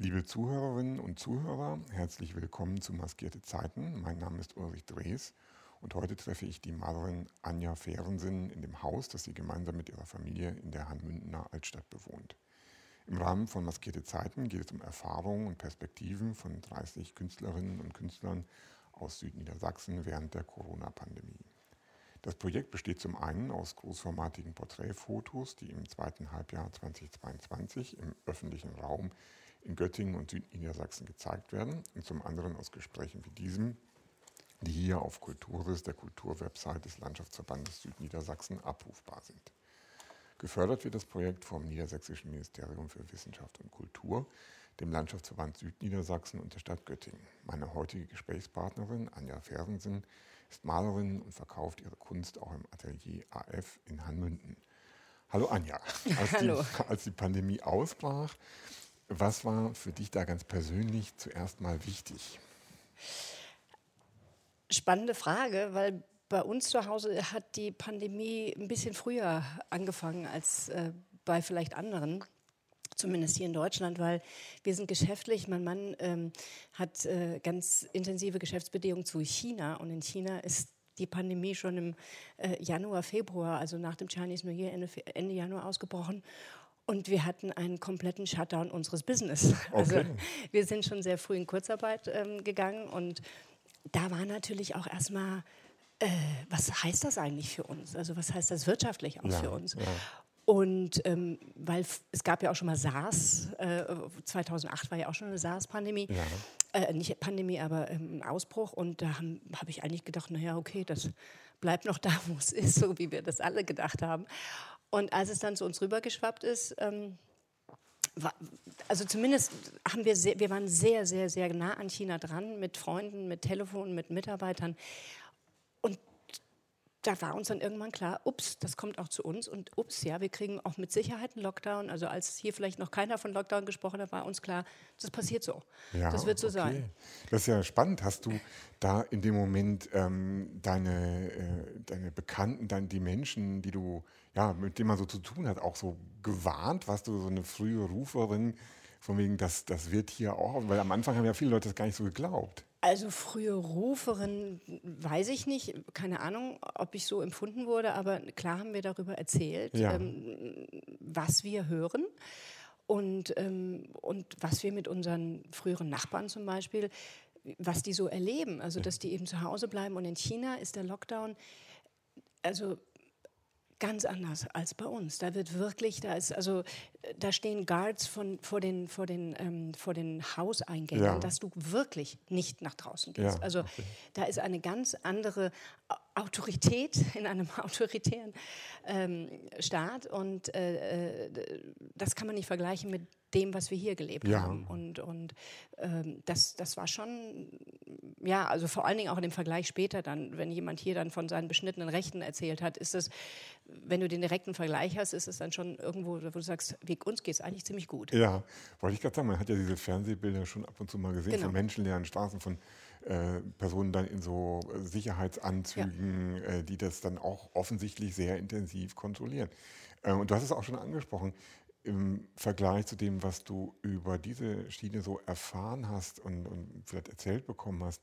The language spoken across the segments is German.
Liebe Zuhörerinnen und Zuhörer, herzlich willkommen zu Maskierte Zeiten. Mein Name ist Ulrich Drees und heute treffe ich die Malerin Anja Fehrensen in dem Haus, das sie gemeinsam mit ihrer Familie in der Hanmündener Altstadt bewohnt. Im Rahmen von Maskierte Zeiten geht es um Erfahrungen und Perspektiven von 30 Künstlerinnen und Künstlern aus Südniedersachsen während der Corona-Pandemie. Das Projekt besteht zum einen aus großformatigen Porträtfotos, die im zweiten Halbjahr 2022 im öffentlichen Raum in Göttingen und Südniedersachsen gezeigt werden und zum anderen aus Gesprächen wie diesem, die hier auf Kulturis, der Kulturwebsite des Landschaftsverbandes Südniedersachsen, abrufbar sind. Gefördert wird das Projekt vom Niedersächsischen Ministerium für Wissenschaft und Kultur, dem Landschaftsverband Südniedersachsen und der Stadt Göttingen. Meine heutige Gesprächspartnerin Anja Fersensen ist Malerin und verkauft ihre Kunst auch im Atelier AF in Hanmünden. Hallo Anja. Als, Hallo. Die, als die Pandemie ausbrach, was war für dich da ganz persönlich zuerst mal wichtig? Spannende Frage, weil bei uns zu Hause hat die Pandemie ein bisschen früher angefangen als äh, bei vielleicht anderen zumindest hier in Deutschland, weil wir sind geschäftlich. Mein Mann ähm, hat äh, ganz intensive Geschäftsbedingungen zu China und in China ist die Pandemie schon im äh, Januar, Februar, also nach dem Chinese New Year Ende, Ende Januar ausgebrochen. Und wir hatten einen kompletten Shutdown unseres Business. Also okay. wir sind schon sehr früh in Kurzarbeit ähm, gegangen und da war natürlich auch erstmal, äh, was heißt das eigentlich für uns? Also was heißt das wirtschaftlich auch ja, für uns? Ja. Und ähm, weil es gab ja auch schon mal SARS, äh, 2008 war ja auch schon eine SARS-Pandemie, ja. äh, nicht Pandemie, aber ähm, Ausbruch. Und da habe hab ich eigentlich gedacht, naja, okay, das bleibt noch da, wo es ist, so wie wir das alle gedacht haben. Und als es dann zu uns rübergeschwappt ist, ähm, war, also zumindest haben wir, sehr, wir waren sehr, sehr, sehr nah an China dran, mit Freunden, mit Telefonen, mit Mitarbeitern da war uns dann irgendwann klar, ups, das kommt auch zu uns und ups, ja, wir kriegen auch mit Sicherheit einen Lockdown. Also als hier vielleicht noch keiner von Lockdown gesprochen hat, war uns klar, das passiert so. Ja, das wird so okay. sein. Das ist ja spannend. Hast du da in dem Moment ähm, deine, äh, deine Bekannten, dann die Menschen, die du, ja, mit denen man so zu tun hat, auch so gewarnt? Warst du so eine frühe Ruferin? Von wegen, das, das wird hier auch, weil am Anfang haben ja viele Leute das gar nicht so geglaubt. Also frühe Ruferin weiß ich nicht, keine Ahnung, ob ich so empfunden wurde, aber klar haben wir darüber erzählt, ja. ähm, was wir hören und, ähm, und was wir mit unseren früheren Nachbarn zum Beispiel, was die so erleben. Also dass die eben zu Hause bleiben und in China ist der Lockdown, also ganz anders als bei uns. Da wird wirklich, da ist also, da stehen Guards von, vor den, vor den, ähm, vor den Hauseingängen, ja. dass du wirklich nicht nach draußen gehst. Ja, also okay. da ist eine ganz andere Autorität in einem autoritären ähm, Staat und äh, äh, das kann man nicht vergleichen mit dem, was wir hier gelebt ja. haben. Und, und ähm, das, das war schon, ja, also vor allen Dingen auch in dem Vergleich später dann, wenn jemand hier dann von seinen beschnittenen Rechten erzählt hat, ist es, wenn du den direkten Vergleich hast, ist es dann schon irgendwo, wo du sagst, wie, uns geht es eigentlich ziemlich gut. Ja, wollte ich gerade sagen, man hat ja diese Fernsehbilder schon ab und zu mal gesehen genau. von menschenleeren Straßen, von äh, Personen dann in so Sicherheitsanzügen, ja. äh, die das dann auch offensichtlich sehr intensiv kontrollieren. Äh, und du hast es auch schon angesprochen, im Vergleich zu dem, was du über diese Schiene so erfahren hast und, und vielleicht erzählt bekommen hast,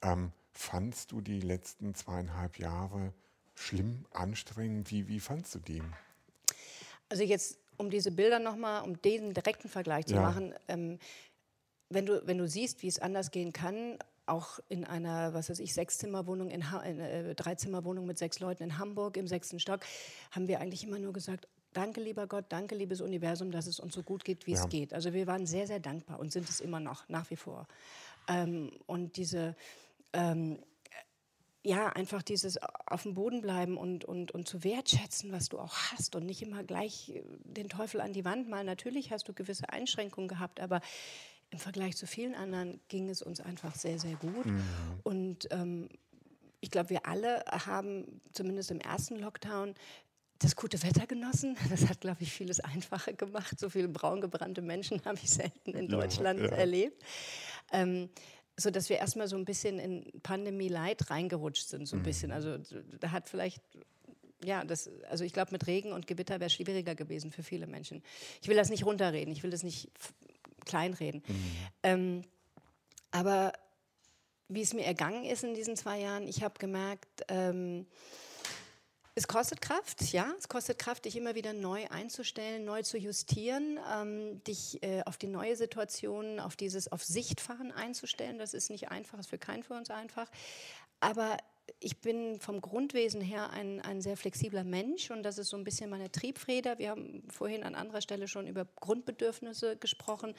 ähm, fandst du die letzten zweieinhalb Jahre schlimm, anstrengend? Wie, wie fandst du die? Also jetzt, um diese Bilder nochmal, um den direkten Vergleich zu ja. machen, ähm, wenn, du, wenn du siehst, wie es anders gehen kann, auch in einer, was weiß ich, Sechszimmerwohnung, in, in äh, Dreizimmerwohnung mit sechs Leuten in Hamburg im sechsten Stock, haben wir eigentlich immer nur gesagt, danke lieber Gott, danke liebes Universum, dass es uns so gut geht, wie ja. es geht. Also wir waren sehr, sehr dankbar und sind es immer noch, nach wie vor. Ähm, und diese, ähm, ja, einfach dieses auf dem Boden bleiben und, und, und zu wertschätzen, was du auch hast und nicht immer gleich den Teufel an die Wand malen. Natürlich hast du gewisse Einschränkungen gehabt, aber im Vergleich zu vielen anderen ging es uns einfach sehr, sehr gut. Mhm. Und ähm, ich glaube, wir alle haben zumindest im ersten Lockdown das gute Wetter genossen. Das hat, glaube ich, vieles einfacher gemacht. So viele braungebrannte Menschen habe ich selten in Deutschland ja, ja. erlebt. Ähm, so dass wir erstmal so ein bisschen in Pandemie-Leid reingerutscht sind, so ein mhm. bisschen. Also da hat vielleicht ja, das, also ich glaube, mit Regen und Gewitter wäre es schwieriger gewesen für viele Menschen. Ich will das nicht runterreden, ich will das nicht kleinreden. Mhm. Ähm, aber wie es mir ergangen ist in diesen zwei Jahren, ich habe gemerkt, ähm, es kostet Kraft, ja, es kostet Kraft, dich immer wieder neu einzustellen, neu zu justieren, ähm, dich äh, auf die neue Situation, auf dieses auf Sichtfahren einzustellen. Das ist nicht einfach, ist für keinen von uns einfach. Aber ich bin vom Grundwesen her ein, ein sehr flexibler Mensch und das ist so ein bisschen meine Triebfeder. Wir haben vorhin an anderer Stelle schon über Grundbedürfnisse gesprochen.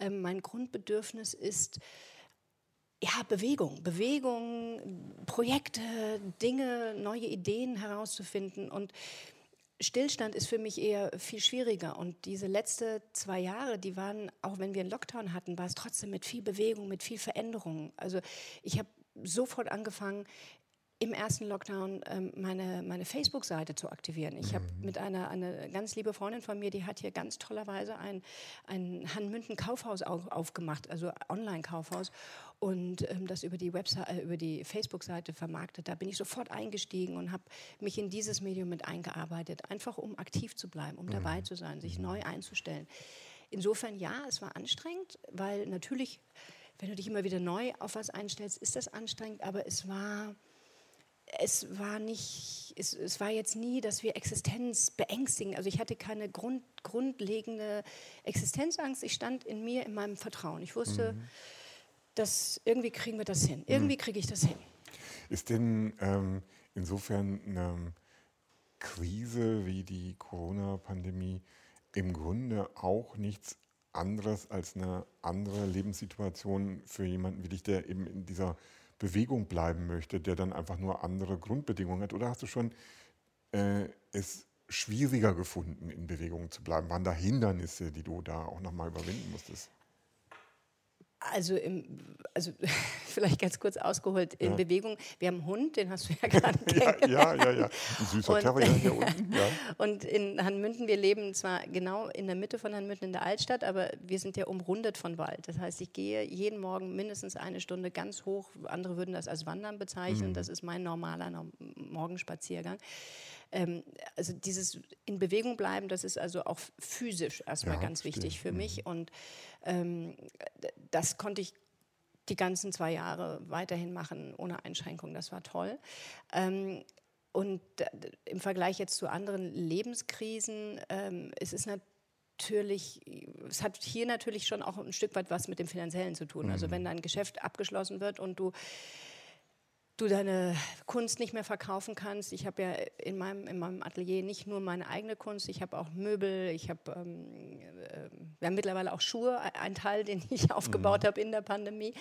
Ähm, mein Grundbedürfnis ist, ja, Bewegung, Bewegung, Projekte, Dinge, neue Ideen herauszufinden. Und Stillstand ist für mich eher viel schwieriger. Und diese letzten zwei Jahre, die waren, auch wenn wir einen Lockdown hatten, war es trotzdem mit viel Bewegung, mit viel Veränderung. Also ich habe sofort angefangen, im ersten Lockdown ähm, meine, meine Facebook-Seite zu aktivieren. Ich habe mhm. mit einer eine ganz liebe Freundin von mir, die hat hier ganz tollerweise ein, ein Hanmünden-Kaufhaus auf, aufgemacht, also Online-Kaufhaus und ähm, das über die Website, äh, über die Facebook-Seite vermarktet. Da bin ich sofort eingestiegen und habe mich in dieses Medium mit eingearbeitet, einfach um aktiv zu bleiben, um mhm. dabei zu sein, sich mhm. neu einzustellen. Insofern ja, es war anstrengend, weil natürlich, wenn du dich immer wieder neu auf was einstellst, ist das anstrengend, aber es war es war nicht, es, es, war jetzt nie, dass wir Existenz beängstigen. Also ich hatte keine Grund, grundlegende Existenzangst. Ich stand in mir, in meinem Vertrauen. Ich wusste, mhm. dass irgendwie kriegen wir das hin. Mhm. Irgendwie kriege ich das hin. Ist denn ähm, insofern eine Krise wie die Corona-Pandemie im Grunde auch nichts anderes als eine andere Lebenssituation für jemanden wie dich, der eben in dieser Bewegung bleiben möchte, der dann einfach nur andere Grundbedingungen hat? Oder hast du schon äh, es schwieriger gefunden, in Bewegung zu bleiben? Waren da Hindernisse, die du da auch nochmal überwinden musstest? Also, im, also vielleicht ganz kurz ausgeholt, in ja. Bewegung. Wir haben einen Hund, den hast du ja gerade kennengelernt. ja, ja, ja, ein süßer Terrier hier unten. Ja. Und in Hanmünden, wir leben zwar genau in der Mitte von Hanmünden in der Altstadt, aber wir sind ja umrundet von Wald. Das heißt, ich gehe jeden Morgen mindestens eine Stunde ganz hoch. Andere würden das als Wandern bezeichnen. Mhm. Das ist mein normaler Morgenspaziergang ähm, also dieses in Bewegung bleiben, das ist also auch physisch erstmal ja, ganz stimmt. wichtig für mich. Mhm. Und ähm, das konnte ich die ganzen zwei Jahre weiterhin machen, ohne Einschränkung. Das war toll. Ähm, und im Vergleich jetzt zu anderen Lebenskrisen, ähm, es ist natürlich, es hat hier natürlich schon auch ein Stück weit was mit dem Finanziellen zu tun. Also mhm. wenn dein Geschäft abgeschlossen wird und du du deine Kunst nicht mehr verkaufen kannst. Ich habe ja in meinem, in meinem Atelier nicht nur meine eigene Kunst, ich habe auch Möbel, ich habe ähm, äh, wir haben mittlerweile auch Schuhe, ein Teil, den ich aufgebaut mhm. habe in der Pandemie.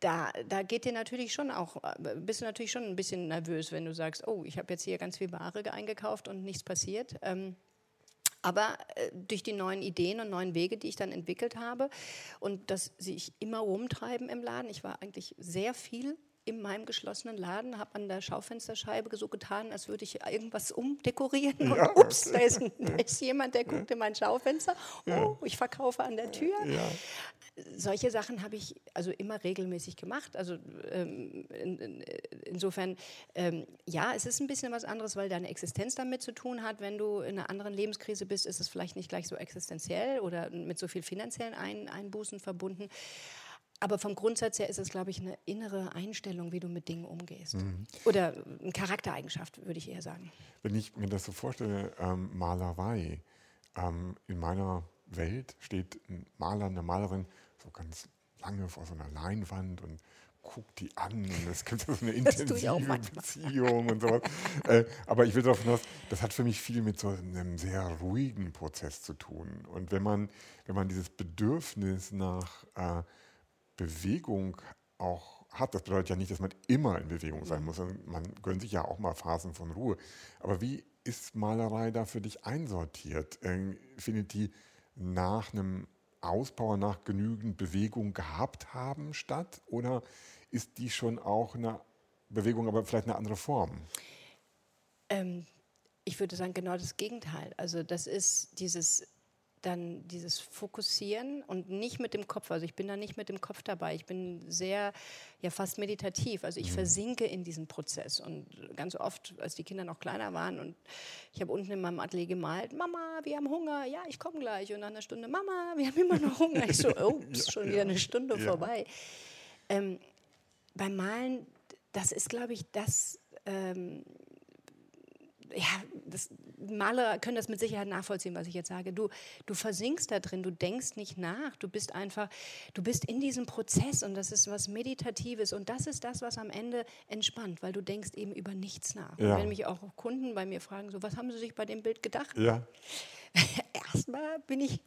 Da, da geht dir natürlich schon auch, bist du natürlich schon ein bisschen nervös, wenn du sagst, oh, ich habe jetzt hier ganz viel Ware eingekauft und nichts passiert. Ähm, aber äh, durch die neuen Ideen und neuen Wege, die ich dann entwickelt habe und dass sie ich immer rumtreiben im Laden, ich war eigentlich sehr viel in meinem geschlossenen Laden, habe an der Schaufensterscheibe so getan, als würde ich irgendwas umdekorieren. Ja, und ups, da ist, da ist, jemand, der guckt in mein Schaufenster. Oh, ich verkaufe an der Tür. Ja. Solche Sachen habe ich also immer regelmäßig gemacht. Also ähm, in, in, insofern, ähm, ja, es ist ein bisschen was anderes, weil deine Existenz damit zu tun hat. Wenn du in einer anderen Lebenskrise bist, ist es vielleicht nicht gleich so existenziell oder mit so viel finanziellen Ein Einbußen verbunden. Aber vom Grundsatz her ist es, glaube ich, eine innere Einstellung, wie du mit Dingen umgehst. Mhm. Oder eine Charaktereigenschaft, würde ich eher sagen. Wenn ich mir das so vorstelle, ähm, Malerei, ähm, in meiner Welt steht ein Maler, eine Malerin so ganz lange vor so einer Leinwand und guckt die an und es gibt so eine intensive Beziehung und sowas. äh, aber ich will darauf hinaus, das hat für mich viel mit so einem sehr ruhigen Prozess zu tun. Und wenn man, wenn man dieses Bedürfnis nach äh, Bewegung auch hat. Das bedeutet ja nicht, dass man immer in Bewegung sein muss. Man gönnt sich ja auch mal Phasen von Ruhe. Aber wie ist Malerei da für dich einsortiert? Ähm, findet die nach einem Ausbau, nach genügend Bewegung gehabt haben statt? Oder ist die schon auch eine Bewegung, aber vielleicht eine andere Form? Ähm, ich würde sagen, genau das Gegenteil. Also das ist dieses dann dieses Fokussieren und nicht mit dem Kopf. Also ich bin da nicht mit dem Kopf dabei. Ich bin sehr, ja fast meditativ. Also ich mhm. versinke in diesem Prozess. Und ganz oft, als die Kinder noch kleiner waren und ich habe unten in meinem Atelier gemalt, Mama, wir haben Hunger, ja, ich komme gleich. Und nach einer Stunde, Mama, wir haben immer noch Hunger. Ich so, ist schon wieder eine Stunde ja. vorbei. Ähm, beim Malen, das ist, glaube ich, das... Ähm, ja, das, Maler können das mit Sicherheit nachvollziehen, was ich jetzt sage. Du, du versinkst da drin, du denkst nicht nach, du bist einfach, du bist in diesem Prozess und das ist was Meditatives und das ist das, was am Ende entspannt, weil du denkst eben über nichts nach. Ja. Wenn mich auch Kunden bei mir fragen, so, was haben sie sich bei dem Bild gedacht? Ja. Erstmal bin ich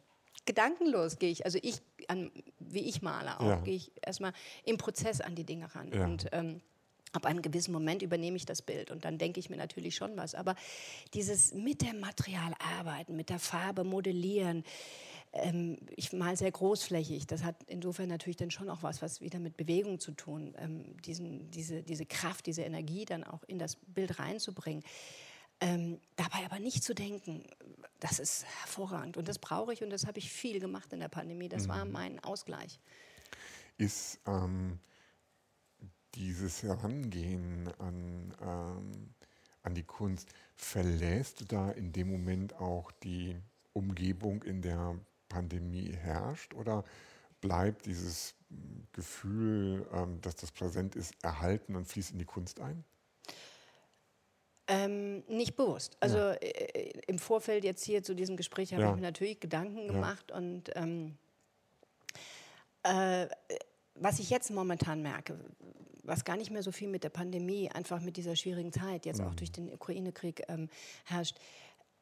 gedankenlos, gehe ich, also ich, an, wie ich male auch, ja. gehe ich erstmal im Prozess an die Dinge ran. Ja. Und ähm, ab einem gewissen Moment übernehme ich das Bild und dann denke ich mir natürlich schon was. Aber dieses mit dem Material arbeiten, mit der Farbe modellieren, ähm, ich mal sehr großflächig. Das hat insofern natürlich dann schon auch was, was wieder mit Bewegung zu tun, ähm, diesen, diese, diese Kraft, diese Energie dann auch in das Bild reinzubringen. Ähm, dabei aber nicht zu denken, das ist hervorragend und das brauche ich und das habe ich viel gemacht in der Pandemie. Das mhm. war mein Ausgleich. Ist ähm, dieses Herangehen an, ähm, an die Kunst, verlässt du da in dem Moment auch die Umgebung, in der Pandemie herrscht? Oder bleibt dieses Gefühl, ähm, dass das präsent ist, erhalten und fließt in die Kunst ein? Ähm, nicht bewusst. Also ja. äh, im Vorfeld jetzt hier zu diesem Gespräch habe ja. ich mir natürlich Gedanken gemacht ja. und ähm, äh, was ich jetzt momentan merke, was gar nicht mehr so viel mit der Pandemie, einfach mit dieser schwierigen Zeit, jetzt mhm. auch durch den Ukraine-Krieg ähm, herrscht.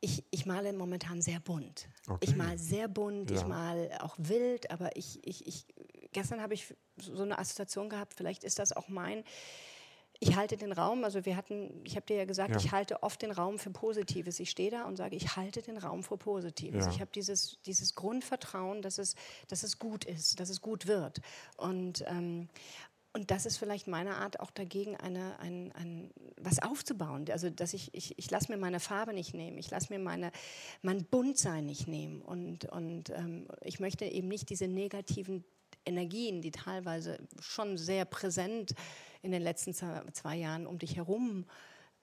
Ich, ich, male momentan sehr bunt. Okay. Ich male sehr bunt, ja. ich male auch wild, aber ich, ich, ich gestern habe ich so eine Assoziation gehabt, vielleicht ist das auch mein, ich halte den Raum, also wir hatten, ich habe dir ja gesagt, ja. ich halte oft den Raum für Positives. Ich stehe da und sage, ich halte den Raum für Positives. Ja. Ich habe dieses, dieses Grundvertrauen, dass es, dass es gut ist, dass es gut wird. Und, ähm, und das ist vielleicht meine Art, auch dagegen eine, ein, ein, was aufzubauen. Also, dass ich, ich, ich lasse mir meine Farbe nicht nehmen, ich lasse mir meine, mein Buntsein nicht nehmen. Und, und ähm, ich möchte eben nicht diese negativen Energien, die teilweise schon sehr präsent in den letzten zwei Jahren um dich herum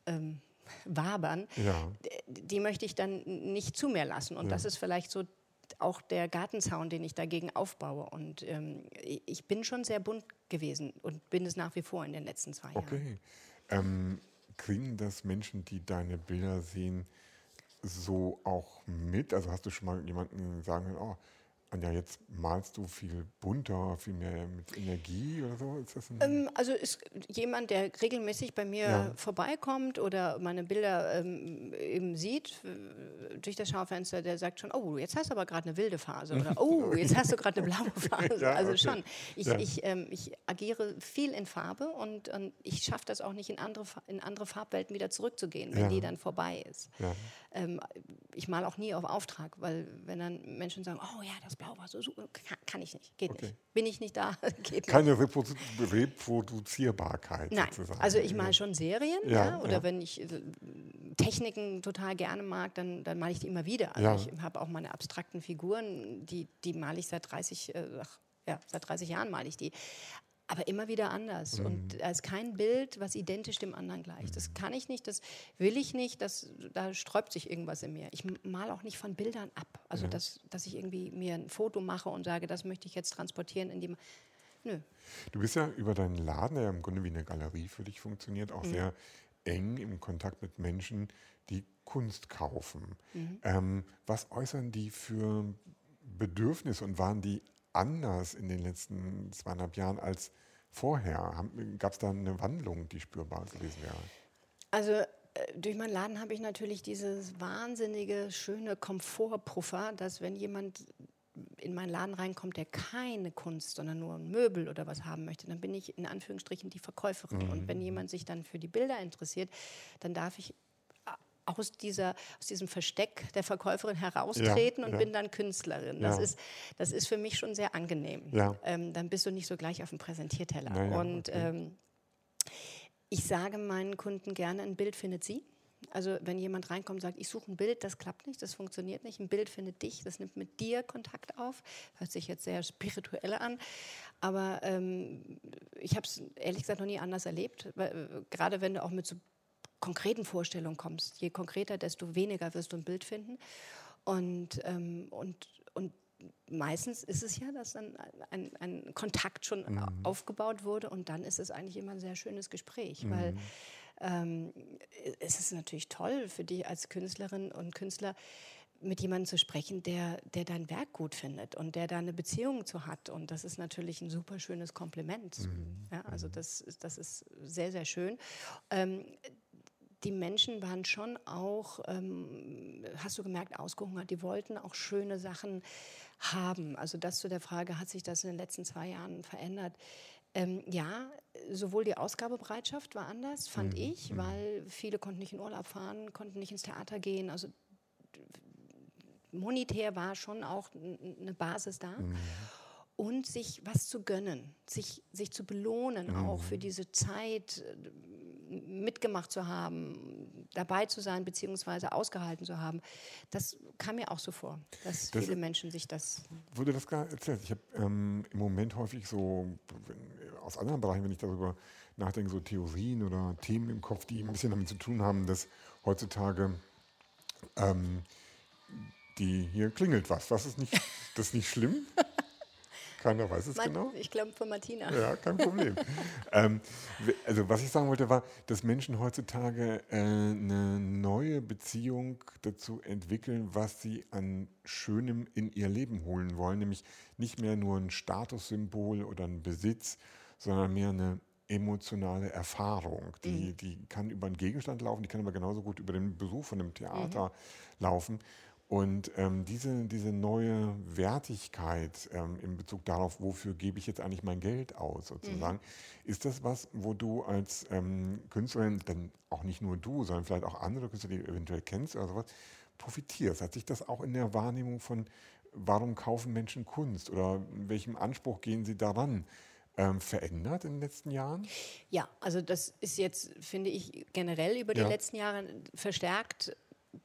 ähm, wabern, ja. die, die, möchte ich dann nicht zu mir lassen. Und ja. das ist vielleicht so auch der Gartenzaun, den ich dagegen aufbaue. Und ähm, ich bin schon sehr bunt gewesen und bin es nach wie vor in den letzten zwei Jahren. Okay. Ähm, kriegen das Menschen, die deine Bilder sehen, so auch mit? Also hast du schon mal jemanden sagen können, oh, Anja, jetzt malst du viel bunter, viel mehr mit Energie oder so? Ähm, also ist jemand, der regelmäßig bei mir ja. vorbeikommt oder meine Bilder ähm, eben sieht äh, durch das Schaufenster, der sagt schon, oh, jetzt hast du aber gerade eine wilde Phase oder oh, jetzt hast du gerade eine blaue Phase. ja, also okay. schon. Ich, ja. ich, ähm, ich agiere viel in Farbe und, und ich schaffe das auch nicht, in andere, in andere Farbwelten wieder zurückzugehen, wenn die dann vorbei ist. Ähm, ich male auch nie auf Auftrag, weil wenn dann Menschen sagen, oh ja, das Blau war so super, kann, kann ich nicht, geht okay. nicht. Bin ich nicht da, geht Keine nicht. Reproduzierbarkeit Nein, sozusagen. also ich male schon Serien, ja, ja oder ja. wenn ich äh, Techniken total gerne mag, dann, dann male ich die immer wieder. Also ich habe auch meine abstrakten Figuren, die, die male ich seit 30, äh, ja, seit 30 Jahren male ich die aber immer wieder anders. Mhm. Und da ist kein Bild, was identisch dem anderen gleicht. Das mhm. kann ich nicht, das will ich nicht, das, da sträubt sich irgendwas in mir. Ich male auch nicht von Bildern ab. Also, ja. dass, dass ich irgendwie mir ein Foto mache und sage, das möchte ich jetzt transportieren in die. Nö. Du bist ja über deinen Laden, der im Grunde wie eine Galerie für dich funktioniert, auch mhm. sehr eng im Kontakt mit Menschen, die Kunst kaufen. Mhm. Ähm, was äußern die für Bedürfnisse und waren die anders in den letzten zweieinhalb Jahren als vorher? Gab es da eine Wandlung, die spürbar gewesen wäre? Also äh, durch meinen Laden habe ich natürlich dieses wahnsinnige, schöne Komfortpuffer, dass wenn jemand in meinen Laden reinkommt, der keine Kunst, sondern nur ein Möbel oder was haben möchte, dann bin ich in Anführungsstrichen die Verkäuferin. Mhm. Und wenn jemand sich dann für die Bilder interessiert, dann darf ich aus, dieser, aus diesem Versteck der Verkäuferin heraustreten ja, und ja. bin dann Künstlerin. Das, ja. ist, das ist für mich schon sehr angenehm. Ähm, dann bist du nicht so gleich auf dem Präsentierteller. und okay. ähm, ich sage meinen Kunden gerne, ein Bild findet sie. Also wenn jemand reinkommt und sagt, ich suche ein Bild, das klappt nicht, das funktioniert nicht. Ein Bild findet dich, das nimmt mit dir Kontakt auf. Hört sich jetzt sehr spirituell an, aber ähm, ich habe es ehrlich gesagt noch nie anders erlebt. Weil, äh, gerade wenn du auch mit so konkreten Vorstellungen kommst, je konkreter, desto weniger wirst du ein Bild finden. Und, ähm, und, und meistens ist es ja, dass dann ein, ein Kontakt schon mhm. aufgebaut wurde und dann ist es eigentlich immer ein sehr schönes Gespräch, mhm. weil ähm, es ist natürlich toll für dich als Künstlerin und Künstler, mit jemandem zu sprechen, der, der dein Werk gut findet und der da eine Beziehung zu hat. Und das ist natürlich ein super schönes Kompliment. Mhm. Ja, also mhm. das, das ist sehr, sehr schön. Ähm, die Menschen waren schon auch, ähm, hast du gemerkt, ausgehungert. Die wollten auch schöne Sachen haben. Also das zu der Frage, hat sich das in den letzten zwei Jahren verändert? Ähm, ja, sowohl die Ausgabebereitschaft war anders, fand mhm. ich, mhm. weil viele konnten nicht in Urlaub fahren, konnten nicht ins Theater gehen. Also monetär war schon auch eine Basis da. Mhm. Und sich was zu gönnen, sich, sich zu belohnen mhm. auch für diese Zeit mitgemacht zu haben, dabei zu sein, beziehungsweise ausgehalten zu haben. Das kam mir auch so vor, dass das viele Menschen sich das. Wurde das gar erzählt? Ich habe ähm, im Moment häufig so aus anderen Bereichen, wenn ich darüber nachdenke, so Theorien oder Themen im Kopf, die ein bisschen damit zu tun haben, dass heutzutage ähm, die hier klingelt was. Was ist nicht, das ist nicht schlimm? Keiner weiß es Man, genau. Ich glaube von Martina. Ja, kein Problem. ähm, also was ich sagen wollte war, dass Menschen heutzutage äh, eine neue Beziehung dazu entwickeln, was sie an Schönem in ihr Leben holen wollen. Nämlich nicht mehr nur ein Statussymbol oder ein Besitz, sondern mehr eine emotionale Erfahrung. Die, mhm. die kann über einen Gegenstand laufen, die kann aber genauso gut über den Besuch von einem Theater mhm. laufen. Und ähm, diese, diese neue Wertigkeit ähm, in Bezug darauf, wofür gebe ich jetzt eigentlich mein Geld aus, sozusagen, mhm. ist das was, wo du als ähm, Künstlerin, dann auch nicht nur du, sondern vielleicht auch andere Künstler, die du eventuell kennst oder sowas, profitierst? Hat sich das auch in der Wahrnehmung von, warum kaufen Menschen Kunst oder welchem Anspruch gehen sie daran? Ähm, verändert in den letzten Jahren? Ja, also das ist jetzt, finde ich, generell über die ja. letzten Jahre verstärkt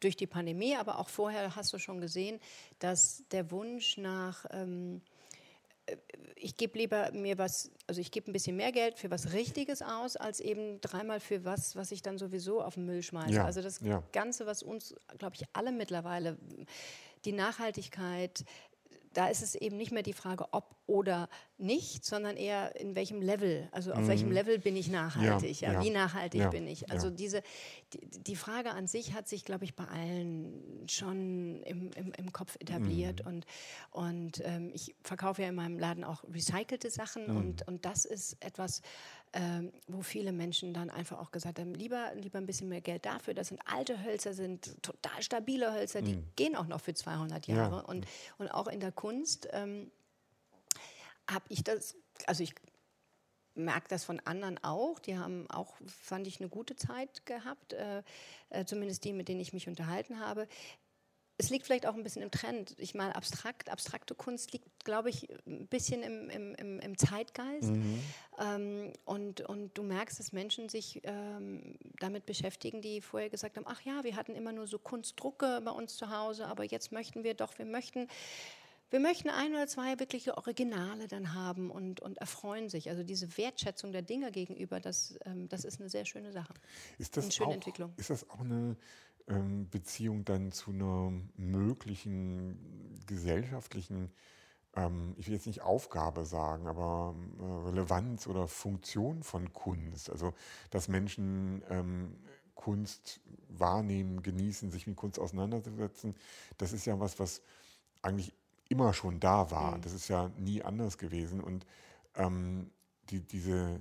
durch die Pandemie, aber auch vorher hast du schon gesehen, dass der Wunsch nach ähm, äh, ich gebe lieber mir was, also ich gebe ein bisschen mehr Geld für was Richtiges aus, als eben dreimal für was, was ich dann sowieso auf den Müll schmeiße. Ja, also das ja. Ganze, was uns, glaube ich, alle mittlerweile, die Nachhaltigkeit, da ist es eben nicht mehr die Frage, ob oder nicht, sondern eher in welchem Level, also auf mhm. welchem Level bin ich nachhaltig, ja, ja, wie nachhaltig ja, bin ich. Also diese, die, die, Frage an sich hat sich, glaube ich, bei allen schon im, im, im Kopf etabliert mhm. und, und ähm, ich verkaufe ja in meinem Laden auch recycelte Sachen mhm. und, und das ist etwas, ähm, wo viele Menschen dann einfach auch gesagt haben, lieber, lieber ein bisschen mehr Geld dafür. Das sind alte Hölzer, sind total stabile Hölzer, die mhm. gehen auch noch für 200 Jahre. Ja. Und, und auch in der Kunst ähm, habe ich das, also ich merke das von anderen auch. Die haben auch, fand ich, eine gute Zeit gehabt, äh, äh, zumindest die, mit denen ich mich unterhalten habe es liegt vielleicht auch ein bisschen im Trend. Ich meine, abstrakt, abstrakte Kunst liegt, glaube ich, ein bisschen im, im, im Zeitgeist. Mhm. Ähm, und, und du merkst, dass Menschen sich ähm, damit beschäftigen, die vorher gesagt haben, ach ja, wir hatten immer nur so Kunstdrucke bei uns zu Hause, aber jetzt möchten wir doch, wir möchten wir möchten ein oder zwei wirkliche Originale dann haben und, und erfreuen sich. Also diese Wertschätzung der Dinge gegenüber, das, ähm, das ist eine sehr schöne Sache. Ist das, eine schöne auch, Entwicklung. Ist das auch eine Beziehung dann zu einer möglichen gesellschaftlichen, ähm, ich will jetzt nicht Aufgabe sagen, aber äh, Relevanz oder Funktion von Kunst. Also, dass Menschen ähm, Kunst wahrnehmen, genießen, sich mit Kunst auseinandersetzen, das ist ja was, was eigentlich immer schon da war. Mhm. Das ist ja nie anders gewesen. Und ähm, die, diese,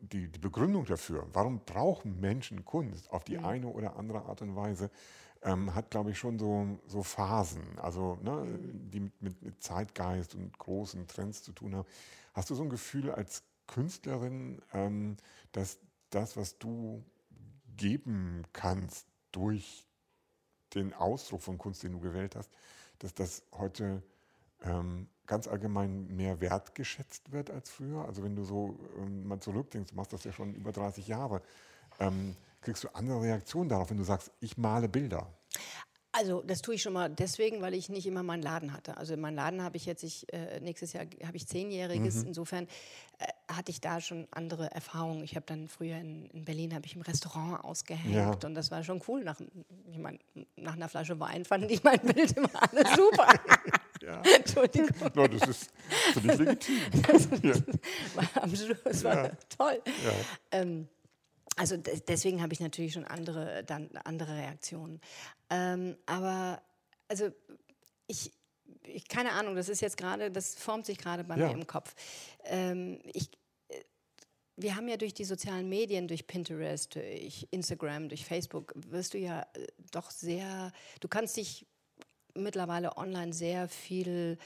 die, die Begründung dafür, warum brauchen Menschen Kunst auf die mhm. eine oder andere Art und Weise, ähm, hat, glaube ich, schon so, so Phasen, also ne, mhm. die mit, mit, mit, Zeitgeist und großen Trends zu tun haben. Hast du so ein Gefühl als Künstlerin, ähm, dass das, was du geben kannst durch den Ausdruck von Kunst, den du gewählt hast, dass das heute ähm, ganz allgemein mehr wertgeschätzt wird als früher. Also wenn du so ähm, mal zurückdenkst, du machst das ja schon über 30 Jahre, ähm, kriegst du andere Reaktionen darauf, wenn du sagst, ich male Bilder? Also das tue ich schon mal deswegen, weil ich nicht immer meinen Laden hatte. Also meinen Laden habe ich jetzt, ich, äh, nächstes Jahr habe ich zehnjähriges. Mhm. Insofern äh, hatte ich da schon andere Erfahrungen. Ich habe dann früher in, in Berlin habe ich im Restaurant ausgehängt ja. und das war schon cool. Nach, ich mein, nach einer Flasche Wein fanden die mein Bild immer alle super. Ja. Entschuldigung. No, das ist völlig legitim. Das, ja. war am Schluss war ja. toll. Ja. Ähm, also deswegen habe ich natürlich schon andere, dann andere Reaktionen. Ähm, aber also ich, ich, keine Ahnung, das ist jetzt gerade, das formt sich gerade bei ja. mir im Kopf. Ähm, ich, äh, wir haben ja durch die sozialen Medien, durch Pinterest, durch Instagram, durch Facebook, wirst du ja äh, doch sehr, du kannst dich mittlerweile online sehr viel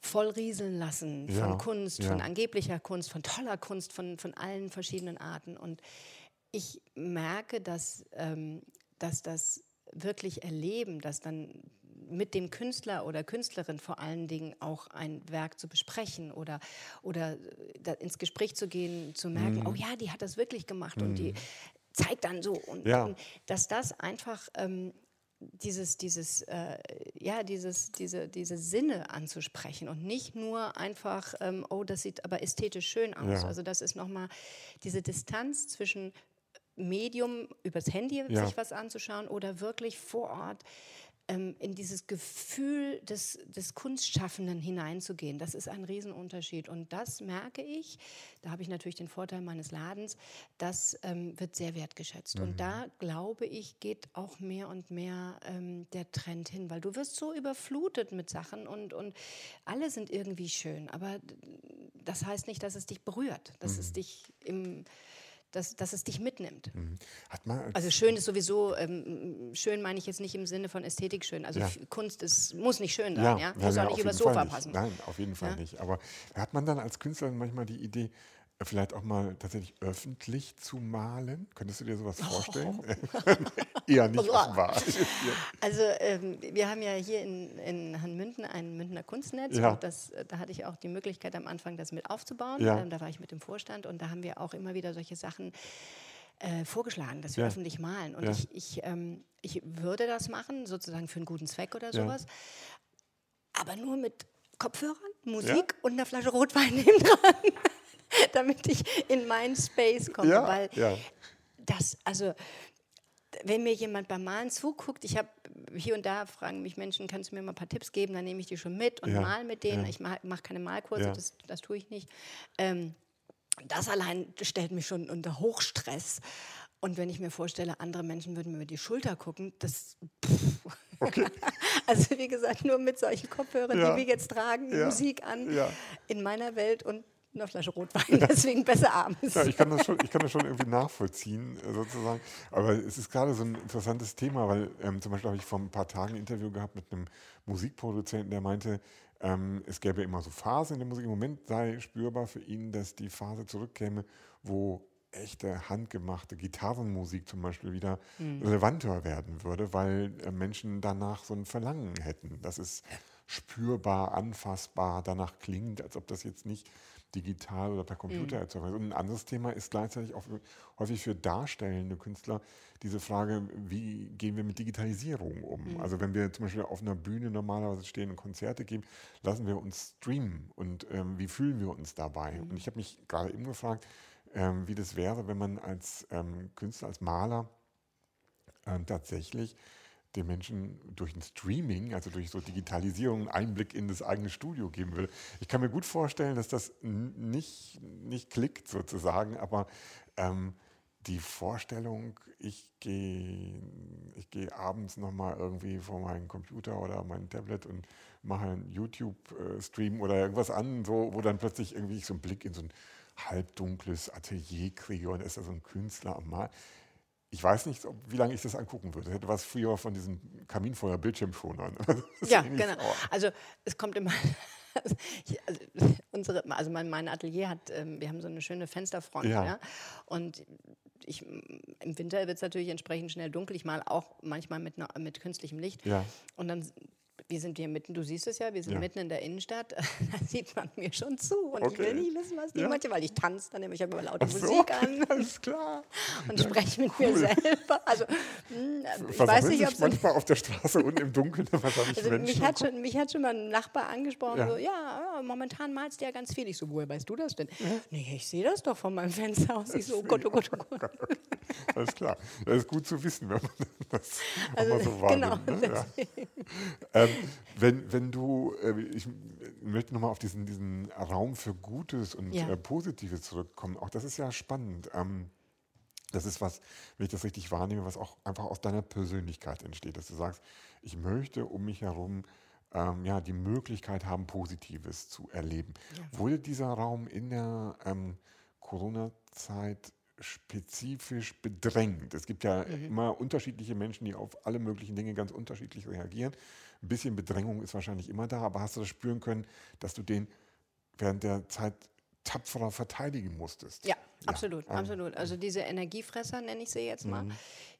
vollrieseln lassen ja, von Kunst, ja. von angeblicher Kunst, von toller Kunst, von, von allen verschiedenen Arten. Und ich merke, dass, ähm, dass das wirklich erleben, dass dann mit dem Künstler oder Künstlerin vor allen Dingen auch ein Werk zu besprechen oder, oder ins Gespräch zu gehen, zu merken, mhm. oh ja, die hat das wirklich gemacht mhm. und die mhm. zeigt dann so. Und, ja. dass das einfach ähm, dieses, dieses, äh, ja, dieses, diese, diese Sinne anzusprechen und nicht nur einfach, ähm, oh, das sieht aber ästhetisch schön aus. Ja. Also das ist nochmal diese Distanz zwischen Medium übers Handy ja. sich was anzuschauen oder wirklich vor Ort ähm, in dieses Gefühl des, des Kunstschaffenden hineinzugehen. Das ist ein Riesenunterschied. Und das merke ich, da habe ich natürlich den Vorteil meines Ladens, das ähm, wird sehr wertgeschätzt. Mhm. Und da, glaube ich, geht auch mehr und mehr ähm, der Trend hin, weil du wirst so überflutet mit Sachen und, und alle sind irgendwie schön. Aber das heißt nicht, dass es dich berührt, dass mhm. es dich im dass, dass es dich mitnimmt. Mhm. Als also schön ist sowieso, ähm, schön meine ich jetzt nicht im Sinne von Ästhetik schön. Also ja. Kunst ist, muss nicht schön sein, ja, ja? muss ja, auch nicht übers Sofa passen. Nein, auf jeden Fall nicht. Aber hat man dann als Künstler manchmal die Idee, vielleicht auch mal tatsächlich öffentlich zu malen? Könntest du dir sowas vorstellen? Oh. Eher nicht offenbar. Also ähm, wir haben ja hier in, in Hanmünden ein Münchner Kunstnetz ja. und das, da hatte ich auch die Möglichkeit am Anfang, das mit aufzubauen. Ja. Ähm, da war ich mit dem Vorstand und da haben wir auch immer wieder solche Sachen äh, vorgeschlagen, dass wir ja. öffentlich malen. Und ich, ich, ähm, ich würde das machen, sozusagen für einen guten Zweck oder sowas, aber nur mit Kopfhörern, Musik und einer Flasche Rotwein neben dran. damit ich in meinen Space komme. Ja, weil ja. das, also wenn mir jemand beim Malen zuguckt, ich habe hier und da fragen mich Menschen, kannst du mir mal ein paar Tipps geben, dann nehme ich die schon mit und ja, mal mit denen. Ja. Ich mache mach keine Malkurse, ja. das, das tue ich nicht. Ähm, das allein stellt mich schon unter Hochstress. Und wenn ich mir vorstelle, andere Menschen würden mir über die Schulter gucken, das. Okay. also wie gesagt, nur mit solchen Kopfhörern, die wir jetzt tragen, Musik an in meiner Welt und eine Flasche Rotwein, deswegen besser abends. Ja, ich kann das schon, ich kann das schon irgendwie nachvollziehen, äh, sozusagen. Aber es ist gerade so ein interessantes Thema, weil ähm, zum Beispiel habe ich vor ein paar Tagen ein Interview gehabt mit einem Musikproduzenten, der meinte, ähm, es gäbe immer so Phasen in der Musik. Im Moment sei spürbar für ihn, dass die Phase zurückkäme, wo echte handgemachte Gitarrenmusik zum Beispiel wieder mhm. relevanter werden würde, weil äh, Menschen danach so ein Verlangen hätten. Das ist spürbar, anfassbar, danach klingt, als ob das jetzt nicht digital oder per Computer mhm. erzeugt. Und ein anderes Thema ist gleichzeitig auch häufig für darstellende Künstler diese Frage, wie gehen wir mit Digitalisierung um? Mhm. Also wenn wir zum Beispiel auf einer Bühne normalerweise stehen und Konzerte geben, lassen wir uns streamen und ähm, wie fühlen wir uns dabei? Mhm. Und ich habe mich gerade eben gefragt, ähm, wie das wäre, wenn man als ähm, Künstler, als Maler ähm, tatsächlich den Menschen durch ein Streaming, also durch so Digitalisierung, einen Einblick in das eigene Studio geben will. Ich kann mir gut vorstellen, dass das nicht, nicht klickt sozusagen, aber ähm, die Vorstellung, ich gehe ich geh abends nochmal irgendwie vor meinen Computer oder mein Tablet und mache einen YouTube-Stream oder irgendwas an, so, wo dann plötzlich irgendwie ich so einen Blick in so ein halbdunkles Atelier kriege und ist da so ein Künstler am Mal ich weiß nicht, ob, wie lange ich das angucken würde. Hätte was früher von diesen Kaminfeuer-Bildschirmschonern. ja, genau. Also es kommt immer. also, unsere, also mein, mein Atelier hat, ähm, wir haben so eine schöne Fensterfront, ja. ja? Und ich, im Winter wird es natürlich entsprechend schnell dunkel. Ich male auch manchmal mit, mit künstlichem Licht. Ja. Und dann wir sind hier mitten, du siehst es ja, wir sind Ja. mitten in der Innenstadt, da sieht man mir schon zu. Und ich Okay. will nicht wissen, was die Ja. manche, weil ich tanze dann immer, ich habe immer laute so, Musik an Alles klar. und spreche mit mir selber. Also, hm, ich weiß Versammeln nicht, ob manchmal auf der Straße und im Dunkeln wahrscheinlich also Menschen. mich hat, schon, mich hat schon mal ein Nachbar angesprochen, Ja. so, ja, ja, momentan malst du ja ganz viel. Ich so, woher weißt du das denn? Nee, ich sehe das doch von meinem Fenster aus. Ich so, oh Gott, oh Gott, oh Gott. Alles klar. Das ist gut zu wissen, wenn man das Also, mal so wahrnimmt. genau, ne? ja. ähm, wenn, wenn du, äh, ich möchte nochmal auf diesen, diesen Raum für Gutes und Ja. äh, Positives zurückkommen. Auch das ist ja spannend. Ähm, das ist was, wenn ich das richtig wahrnehme, was auch einfach aus deiner Persönlichkeit entsteht, dass du sagst, ich möchte um mich herum ähm, ja, die Möglichkeit haben, Positives zu erleben. Wurde dieser Raum in der ähm, Corona-Zeit spezifisch bedrängt? Es gibt ja immer unterschiedliche Menschen, die auf alle möglichen Dinge ganz unterschiedlich reagieren. Ein bisschen Bedrängung ist wahrscheinlich immer da, aber hast du das spüren können, dass du den während der Zeit tapferer verteidigen musstest? Ja, absolut, ähm, absolut. Also diese Energiefresser, nenne ich sie jetzt mal, Mhm.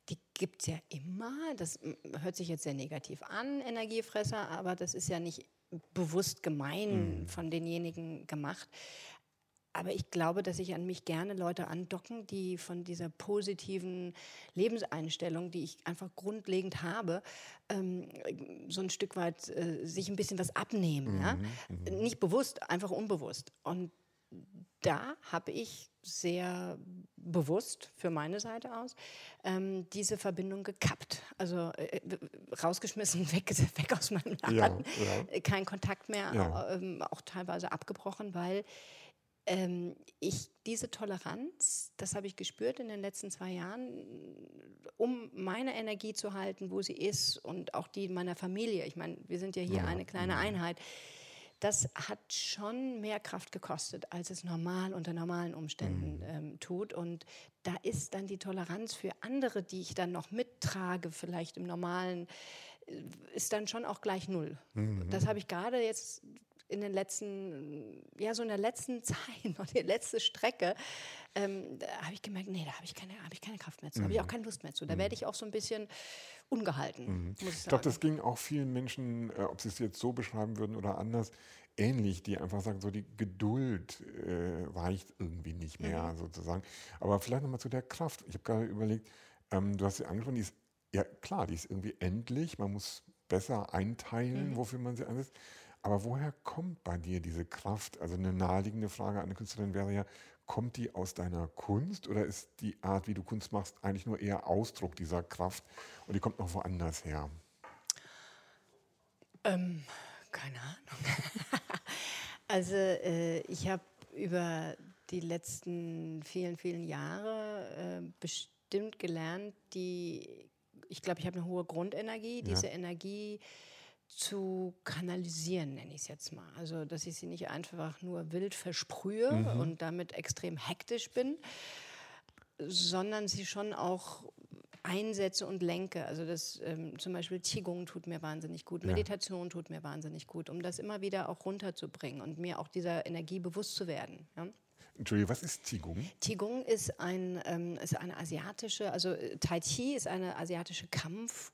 die gibt es ja immer. Das mm, hört sich jetzt sehr negativ an, Energiefresser, aber das ist ja nicht bewusst Mhm. gemein von denjenigen gemacht. Aber ich glaube, dass sich an mich gerne Leute andocken, die von dieser positiven Lebenseinstellung, die ich einfach grundlegend habe, ähm, so ein Stück weit äh, sich ein bisschen was abnehmen. Ja? Mhm, Nicht bewusst, einfach unbewusst. Und da habe ich sehr bewusst für meine Seite aus ähm, diese Verbindung gekappt. Also äh, rausgeschmissen, weg, weg aus meinem Laden. Ja, ja. Äh, Kein Kontakt mehr, Ja. ähm, auch teilweise abgebrochen, weil ähm, ich diese Toleranz, das habe ich gespürt in den letzten zwei Jahren, um meine Energie zu halten, wo sie ist und auch die meiner Familie. Ich meine, wir sind ja hier eine kleine Einheit. Das hat schon mehr Kraft gekostet, als es normal unter normalen Umständen ähm, tut. Und da ist dann die Toleranz für andere, die ich dann noch mittrage, vielleicht im normalen, äh, ist dann schon auch gleich null. Das habe ich gerade jetzt in den letzten, ja, so in der letzten Zeit, noch die letzte Strecke, ähm, da habe ich gemerkt, nee, da habe ich, keine, habe ich keine Kraft mehr zu, habe ich auch keine Lust mehr zu. Da werde ich auch so ein bisschen ungehalten, muss ich Ich sagen. glaube, das ging auch vielen Menschen, äh, ob sie es jetzt so beschreiben würden oder anders, ähnlich, die einfach sagen, so die Geduld äh, reicht irgendwie nicht mehr sozusagen. Aber vielleicht nochmal zu der Kraft. Ich habe gerade überlegt, ähm, du hast sie angesprochen, die ist, ja klar, die ist irgendwie endlich, man muss besser einteilen, wofür man sie einsetzt. Aber woher kommt bei dir diese Kraft? Also eine naheliegende Frage an eine Künstlerin wäre ja, kommt die aus deiner Kunst oder ist die Art, wie du Kunst machst, eigentlich nur eher Ausdruck dieser Kraft und die kommt noch woanders her? Ähm, keine Ahnung. also äh, ich habe über die letzten vielen, vielen Jahre äh, bestimmt gelernt, die, ich glaube, ich habe eine hohe Grundenergie, diese Energie zu kanalisieren, nenne ich es jetzt mal. Also, dass ich sie nicht einfach nur wild versprühe und damit extrem hektisch bin, sondern sie schon auch einsetze und lenke. Also das ähm, zum Beispiel Qigong tut mir wahnsinnig gut, Meditation tut mir wahnsinnig gut, um das immer wieder auch runterzubringen und mir auch dieser Energie bewusst zu werden. Ja? Entschuldigung, was ist Qigong? Qigong ist, ein, ähm, ist eine asiatische, also äh, Tai Chi ist eine asiatische Kampfkunst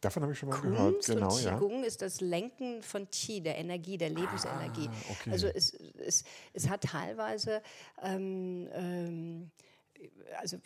Davon habe ich schon mal gehört. Genau, und ja. Qigong ist das Lenken von Qi, der Energie, der Lebensenergie. Ah, okay. Also es, es, es hat teilweise, ähm, ähm, also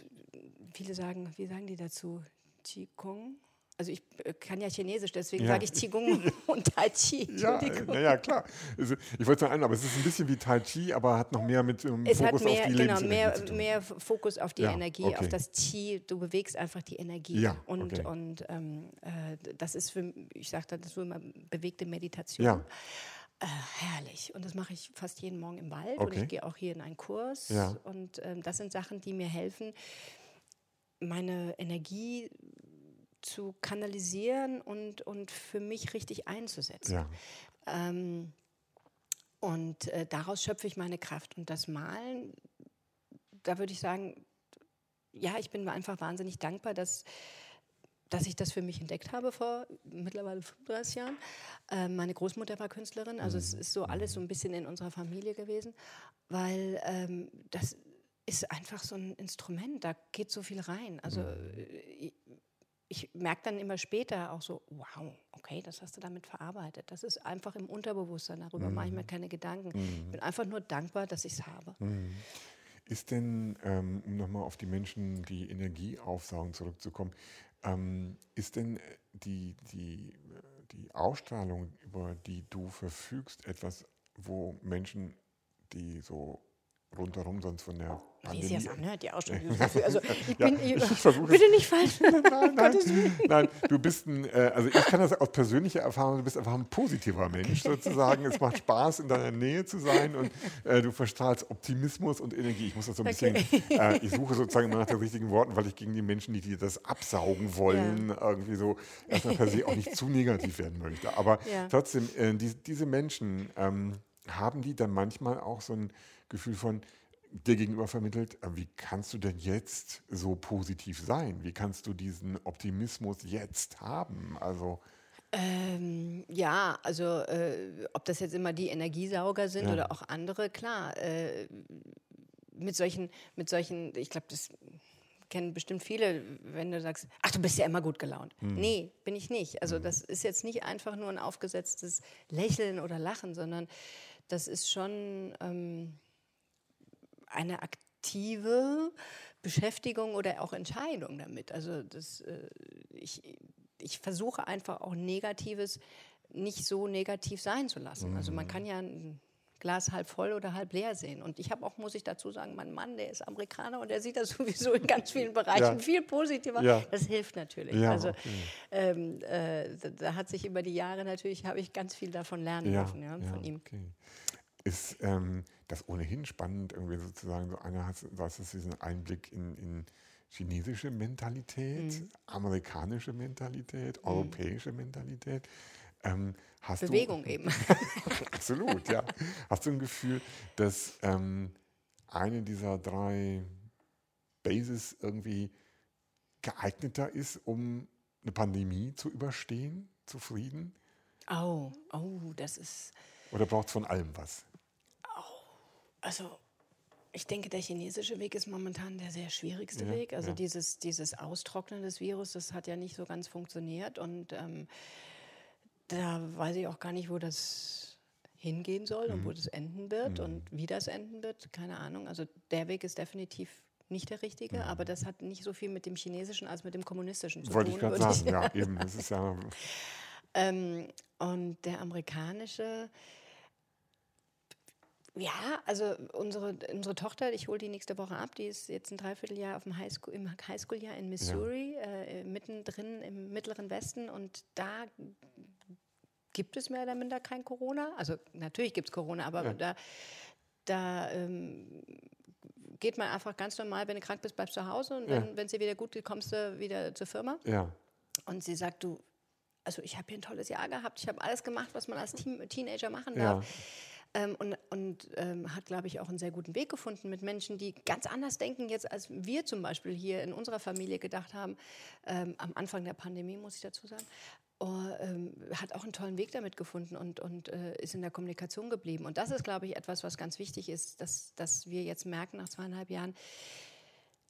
viele sagen, wie sagen die dazu? Qigong? Also ich äh, kann ja Chinesisch, deswegen Ja. sage ich Qigong und Tai Chi. Ja, naja, klar. Ich wollte es nur ein, aber es ist ein bisschen wie Tai Chi, aber hat noch mehr mit ähm, Es Fokus hat mehr, auf die genau, mehr, mehr Fokus auf die Ja, Energie, okay. auf das Qi. Du bewegst einfach die Energie. Ja, und okay. und ähm, äh, das ist für, ich sage das so immer, bewegte Meditation. Ja. Äh, herrlich. Und das mache ich fast jeden Morgen im Wald. Und Okay. ich gehe auch hier in einen Kurs. Ja. Und ähm, das sind Sachen, die mir helfen, meine Energie zu kanalisieren und, und für mich richtig einzusetzen. Ja. Ähm, und äh, daraus schöpfe ich meine Kraft. Und das Malen, da würde ich sagen, ja, ich bin einfach wahnsinnig dankbar, dass, dass ich das für mich entdeckt habe vor mittlerweile 35 Jahren. Ähm, meine Großmutter war Künstlerin, also es ist so alles so ein bisschen in unserer Familie gewesen, weil ähm, das ist einfach so ein Instrument, da geht so viel rein. Also äh, ich merke dann immer später auch so, wow, okay, das hast du damit verarbeitet. Das ist einfach im Unterbewusstsein, darüber mhm. mache ich mir keine Gedanken. Mhm. Ich bin einfach nur dankbar, dass ich es habe. Mhm. Ist denn, ähm, um nochmal auf die Menschen, die Energie aufsaugen, zurückzukommen, ähm, ist denn die, die, die Ausstrahlung, über die du verfügst, etwas, wo Menschen, die so rundherum sonst von der Pandemie. Wie sie das anhört, die Ausstrahlung. Also ich bin, ja, ich bitte nicht falsch. nein, nein, nein, du bist ein, äh, also ich kann das aus persönlicher Erfahrung, du bist einfach ein positiver Mensch sozusagen. Es macht Spaß, in deiner Nähe zu sein und äh, du verstrahlst Optimismus und Energie. Ich muss das so ein bisschen, okay. äh, ich suche sozusagen immer nach den richtigen Worten, weil ich gegen die Menschen, die dir das absaugen wollen, ja. irgendwie so erstmal per se auch nicht zu negativ werden möchte. Aber ja. trotzdem, äh, die, diese Menschen, ähm, haben die dann manchmal auch so ein Gefühl von, dir gegenüber vermittelt, wie kannst du denn jetzt so positiv sein? Wie kannst du diesen Optimismus jetzt haben? Also ähm, ja, also äh, ob das jetzt immer die Energiesauger sind ja. oder auch andere, klar. Äh, mit solchen, mit solchen, ich glaube, das kennen bestimmt viele, wenn du sagst, ach, du bist ja immer gut gelaunt. Hm. Nee, bin ich nicht. Also hm. das ist jetzt nicht einfach nur ein aufgesetztes Lächeln oder Lachen, sondern das ist schon ähm, eine aktive Beschäftigung oder auch Entscheidung damit. Also das, äh, ich, ich versuche einfach auch Negatives nicht so negativ sein zu lassen. Mhm. Also man mhm. kann ja ein Glas halb voll oder halb leer sehen. Und ich habe auch, muss ich dazu sagen, mein Mann, der ist Amerikaner und der sieht das sowieso in ganz vielen Bereichen ja. viel positiver. Ja. Das hilft natürlich. Ja, also okay. ähm, äh, da, da, hat sich über die Jahre natürlich, habe ich ganz viel davon lernen dürfen, von ihm. Okay ist ähm, das ohnehin spannend, irgendwie sozusagen so einer hat, was ist diesen Einblick in, in chinesische Mentalität, mhm. amerikanische Mentalität, mhm. europäische Mentalität. Ähm, Bewegung du, eben. absolut, ja. Hast du ein Gefühl, dass ähm, eine dieser drei Bases irgendwie geeigneter ist, um eine Pandemie zu überstehen, zufrieden? Oh, oh, das ist. Oder braucht es von allem was? Also ich denke, der chinesische Weg ist momentan der sehr schwierigste ja, Weg. Also ja. dieses, dieses Austrocknen des Virus, das hat ja nicht so ganz funktioniert. Und ähm, da weiß ich auch gar nicht, wo das hingehen soll mhm. und wo mhm. das enden wird mhm. und wie das enden wird. Keine Ahnung. Also der Weg ist definitiv nicht der richtige, mhm. aber das hat nicht so viel mit dem chinesischen als mit dem kommunistischen zu Wollte tun. Wollte ich gerade sagen, ja, eben. Das ist ja ähm, und der amerikanische ja, also unsere, unsere Tochter, ich hole die nächste Woche ab, die ist jetzt ein Dreivierteljahr auf dem Highschool, im Highschool-Jahr in Missouri, ja. äh, mittendrin im mittleren Westen und da gibt es mehr oder minder kein Corona. Also natürlich gibt es Corona, aber ja. da, da ähm, geht man einfach ganz normal, wenn du krank bist, bleibst du zu Hause und wenn es dir wieder gut geht, kommst du wieder zur Firma. Ja. Und sie sagt, du, also ich habe hier ein tolles Jahr gehabt, ich habe alles gemacht, was man als Teen Teenager machen darf. Ja. Ähm, und, und ähm, hat, glaube ich, auch einen sehr guten Weg gefunden mit Menschen, die ganz anders denken jetzt, als wir zum Beispiel hier in unserer Familie gedacht haben, ähm, am Anfang der Pandemie, muss ich dazu sagen. Oh, ähm, hat auch einen tollen Weg damit gefunden und, und äh, ist in der Kommunikation geblieben. Und das ist, glaube ich, etwas, was ganz wichtig ist, dass, dass wir jetzt merken nach zweieinhalb Jahren,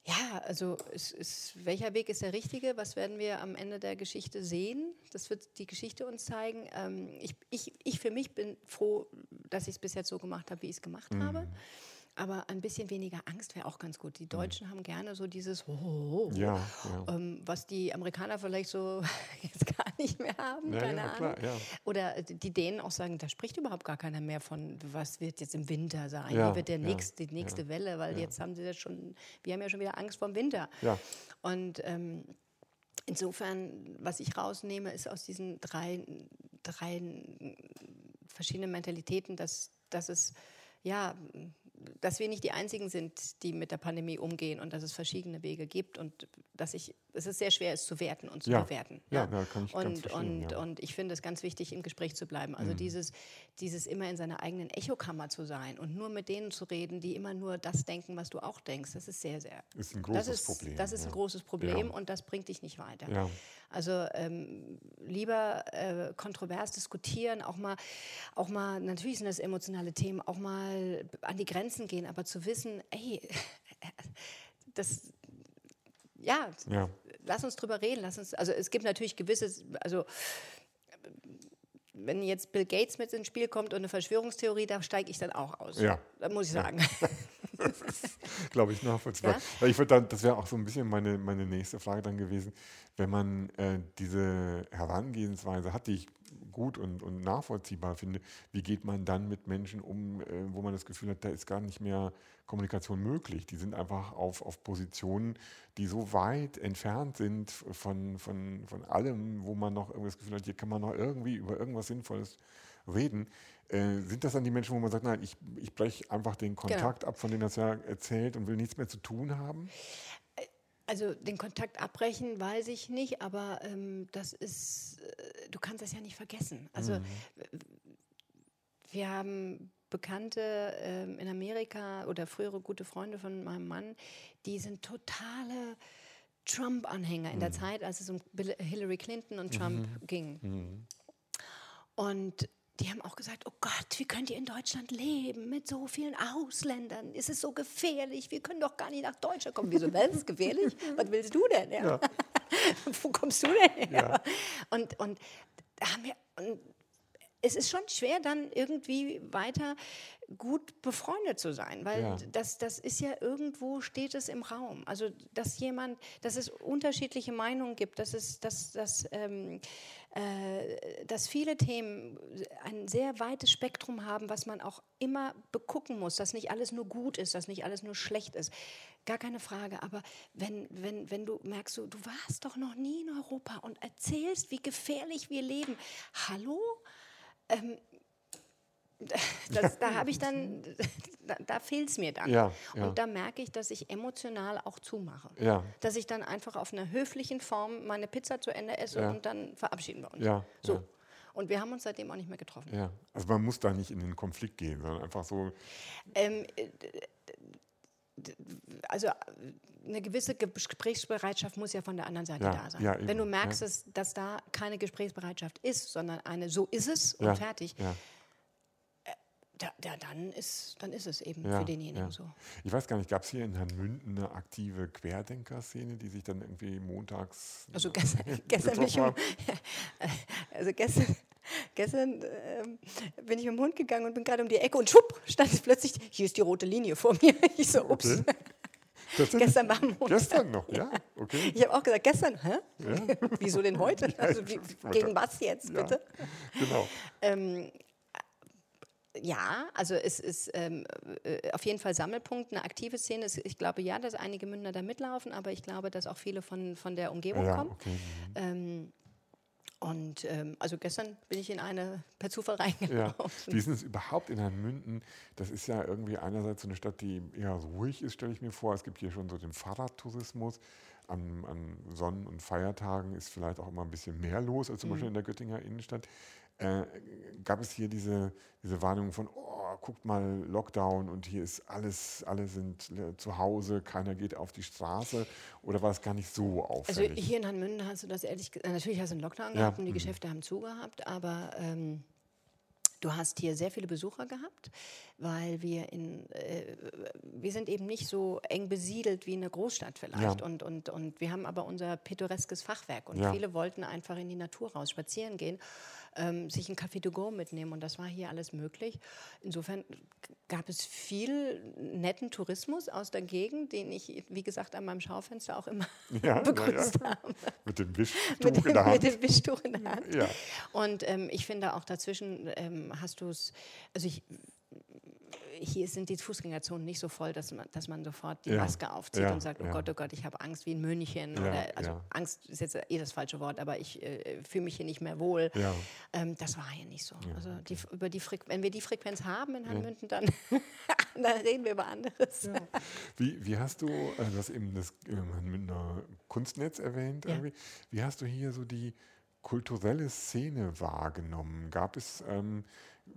ja, also ist, ist, welcher Weg ist der richtige? Was werden wir am Ende der Geschichte sehen? Das wird die Geschichte uns zeigen. Ähm, ich, ich, ich für mich bin froh, dass ich es bis jetzt so gemacht habe, wie ich es gemacht mhm. habe. Aber ein bisschen weniger Angst wäre auch ganz gut. Die Deutschen mhm. haben gerne so dieses, oh, ja, ja. Ähm, was die Amerikaner vielleicht so jetzt gar nicht mehr haben, ja, keine Ahnung. Klar, Oder die Dänen auch sagen, da spricht überhaupt gar keiner mehr von, was wird jetzt im Winter sein, wie wird der nächste, die nächste Welle, weil jetzt haben sie das schon, wir haben ja schon wieder Angst vor dem Winter. Und ähm, insofern, was ich rausnehme, ist aus diesen drei, drei verschiedenen Mentalitäten, dass, dass es ja dass wir nicht die Einzigen sind, die mit der Pandemie umgehen und dass es verschiedene Wege gibt und dass ich, es ist sehr schwer, es zu werten und zu ja. bewerten. Ja, ja. da kann ich und, und, ja. und ich finde es ganz wichtig, im Gespräch zu bleiben. Also mhm. dieses, dieses immer in seiner eigenen Echokammer zu sein und nur mit denen zu reden, die immer nur das denken, was du auch denkst, das ist sehr, sehr. Ist ein großes das ist, Problem. Das ist ein großes Problem und das bringt dich nicht weiter. Also ähm, lieber äh, kontrovers diskutieren, auch mal, auch mal, natürlich sind das emotionale Themen, auch mal an die Grenzen gehen, aber zu wissen, ey, das, ja, ja. lass uns drüber reden, lass uns, also es gibt natürlich gewisse, also wenn jetzt Bill Gates mit ins Spiel kommt und eine Verschwörungstheorie, da steige ich dann auch aus. Ja. Da muss ich sagen. Ja. glaube ich, nachvollziehbar. Ja? Ich dann, das wäre auch so ein bisschen meine, meine nächste Frage dann gewesen, wenn man äh, diese Herangehensweise hat, die ich gut und, und nachvollziehbar finde, wie geht man dann mit Menschen um, äh, wo man das Gefühl hat, da ist gar nicht mehr Kommunikation möglich. Die sind einfach auf, auf Positionen, die so weit entfernt sind von, von, von allem, wo man noch das Gefühl hat, hier kann man noch irgendwie über irgendwas Sinnvolles reden. Äh, sind das dann die Menschen, wo man sagt, nein, ich, ich breche einfach den genau. Kontakt genau. ab, von dem das ja erzählt und will nichts mehr zu tun haben? Also den Kontakt abbrechen, weiß ich nicht, aber ähm, das ist, äh, du kannst das ja nicht vergessen. Also mhm. wir haben Bekannte ähm, in Amerika oder frühere gute Freunde von meinem Mann, die sind totale Trump-Anhänger in der mhm. Zeit, als es um Hillary Clinton und Trump mhm. ging. Mhm. Und die haben auch gesagt, oh Gott, wie könnt ihr in Deutschland leben mit so vielen Ausländern? Ist es so gefährlich? Wir können doch gar nicht nach Deutschland kommen. Wieso, das ist gefährlich? Was willst du denn? Ja. Ja. Wo kommst du denn her? Ja. Und, und da haben wir, und es ist schon schwer, dann irgendwie weiter gut befreundet zu sein, weil ja. das, das ist ja irgendwo steht es im Raum. Also dass jemand, dass es unterschiedliche Meinungen gibt, dass es, dass, dass, ähm, äh, dass viele Themen ein sehr weites Spektrum haben, was man auch immer begucken muss, dass nicht alles nur gut ist, dass nicht alles nur schlecht ist. Gar keine Frage. Aber wenn, wenn, wenn du merkst, du, du warst doch noch nie in Europa und erzählst, wie gefährlich wir leben. Hallo? Ähm, das, da habe ich dann, da, da fehlt es mir dann. Ja, ja. Und da merke ich, dass ich emotional auch zumache. Ja. Dass ich dann einfach auf einer höflichen Form meine Pizza zu Ende esse und dann verabschieden wir uns. Ja, so. Und wir haben uns seitdem auch nicht mehr getroffen. Ja, also man muss da nicht in den Konflikt gehen, sondern einfach so. Ähm, äh, also eine gewisse Gesprächsbereitschaft muss ja von der anderen Seite ja, da sein. Ja, Wenn du merkst, ja. dass, dass da keine Gesprächsbereitschaft ist, sondern eine so ist es und fertig, da, da, dann, ist, dann ist es eben ja, für denjenigen ja. so. Ich weiß gar nicht, gab es hier in Herrn Münden eine aktive Querdenker-Szene, die sich dann irgendwie montags. Also gestern, gestern bin ich um, also gestern, gestern ähm, bin ich mit dem Hund gegangen und bin gerade um die Ecke und schupp, stand es plötzlich, hier ist die rote Linie vor mir. Ich so, ups. Okay. Gestern war Montag. Gestern noch, ja. Okay. Ich habe auch gesagt, gestern, hä? Ja. Wieso denn heute? Also, wie, gegen was jetzt, bitte? Genau. Ähm, ja, also es ist ähm, äh, auf jeden Fall Sammelpunkt, eine aktive Szene. Ich glaube ja, dass einige Münder da mitlaufen, aber ich glaube, dass auch viele von, von der Umgebung ja, kommen. Okay. Mhm. Ähm, und ähm, also gestern bin ich in eine per Zufall reingelaufen. Ja. Wie ist es überhaupt in Münden? Das ist ja irgendwie einerseits so eine Stadt, die eher ruhig ist, stelle ich mir vor. Es gibt hier schon so den Fahrradtourismus. An, an Sonnen- und Feiertagen ist vielleicht auch immer ein bisschen mehr los als zum mhm. Beispiel in der Göttinger Innenstadt äh, gab es hier diese, diese Warnung von, oh, guckt mal, Lockdown und hier ist alles, alle sind äh, zu Hause, keiner geht auf die Straße oder war es gar nicht so auffällig? Also hier in Hanmünden hast du das ehrlich gesagt, natürlich hast du einen Lockdown ja. gehabt und die mhm. Geschäfte haben zugehabt, aber ähm, Du hast hier sehr viele Besucher gehabt, weil wir in, äh, wir sind eben nicht so eng besiedelt wie in einer Großstadt vielleicht. Ja. Und, und, und wir haben aber unser pittoreskes Fachwerk und ja. viele wollten einfach in die Natur raus spazieren gehen ähm, sich ein Café to go mitnehmen. Und das war hier alles möglich. Insofern gab es viel netten Tourismus aus der Gegend, den ich, wie gesagt, an meinem Schaufenster auch immer ja, begrüßt ja. habe. Mit dem Wischtuch mit dem, in der Hand. Mit dem Wischtuch in der Hand. Ja. Und ähm, ich finde auch dazwischen ähm, hast du es, also ich hier sind die Fußgängerzonen nicht so voll, dass man, dass man sofort die ja. Maske aufzieht ja. und sagt, oh ja. Gott, oh Gott, ich habe Angst wie in München. Oder, also Angst ist jetzt eh das falsche Wort, aber ich äh, fühle mich hier nicht mehr wohl. Ähm, das war hier nicht so. Also die, über die wenn wir die Frequenz haben in Hanmünden, dann, dann reden wir über anderes. Wie, wie hast du, also du hast eben das Hanmünder Kunstnetz erwähnt, wie hast du hier so die kulturelle Szene wahrgenommen? Gab es ähm,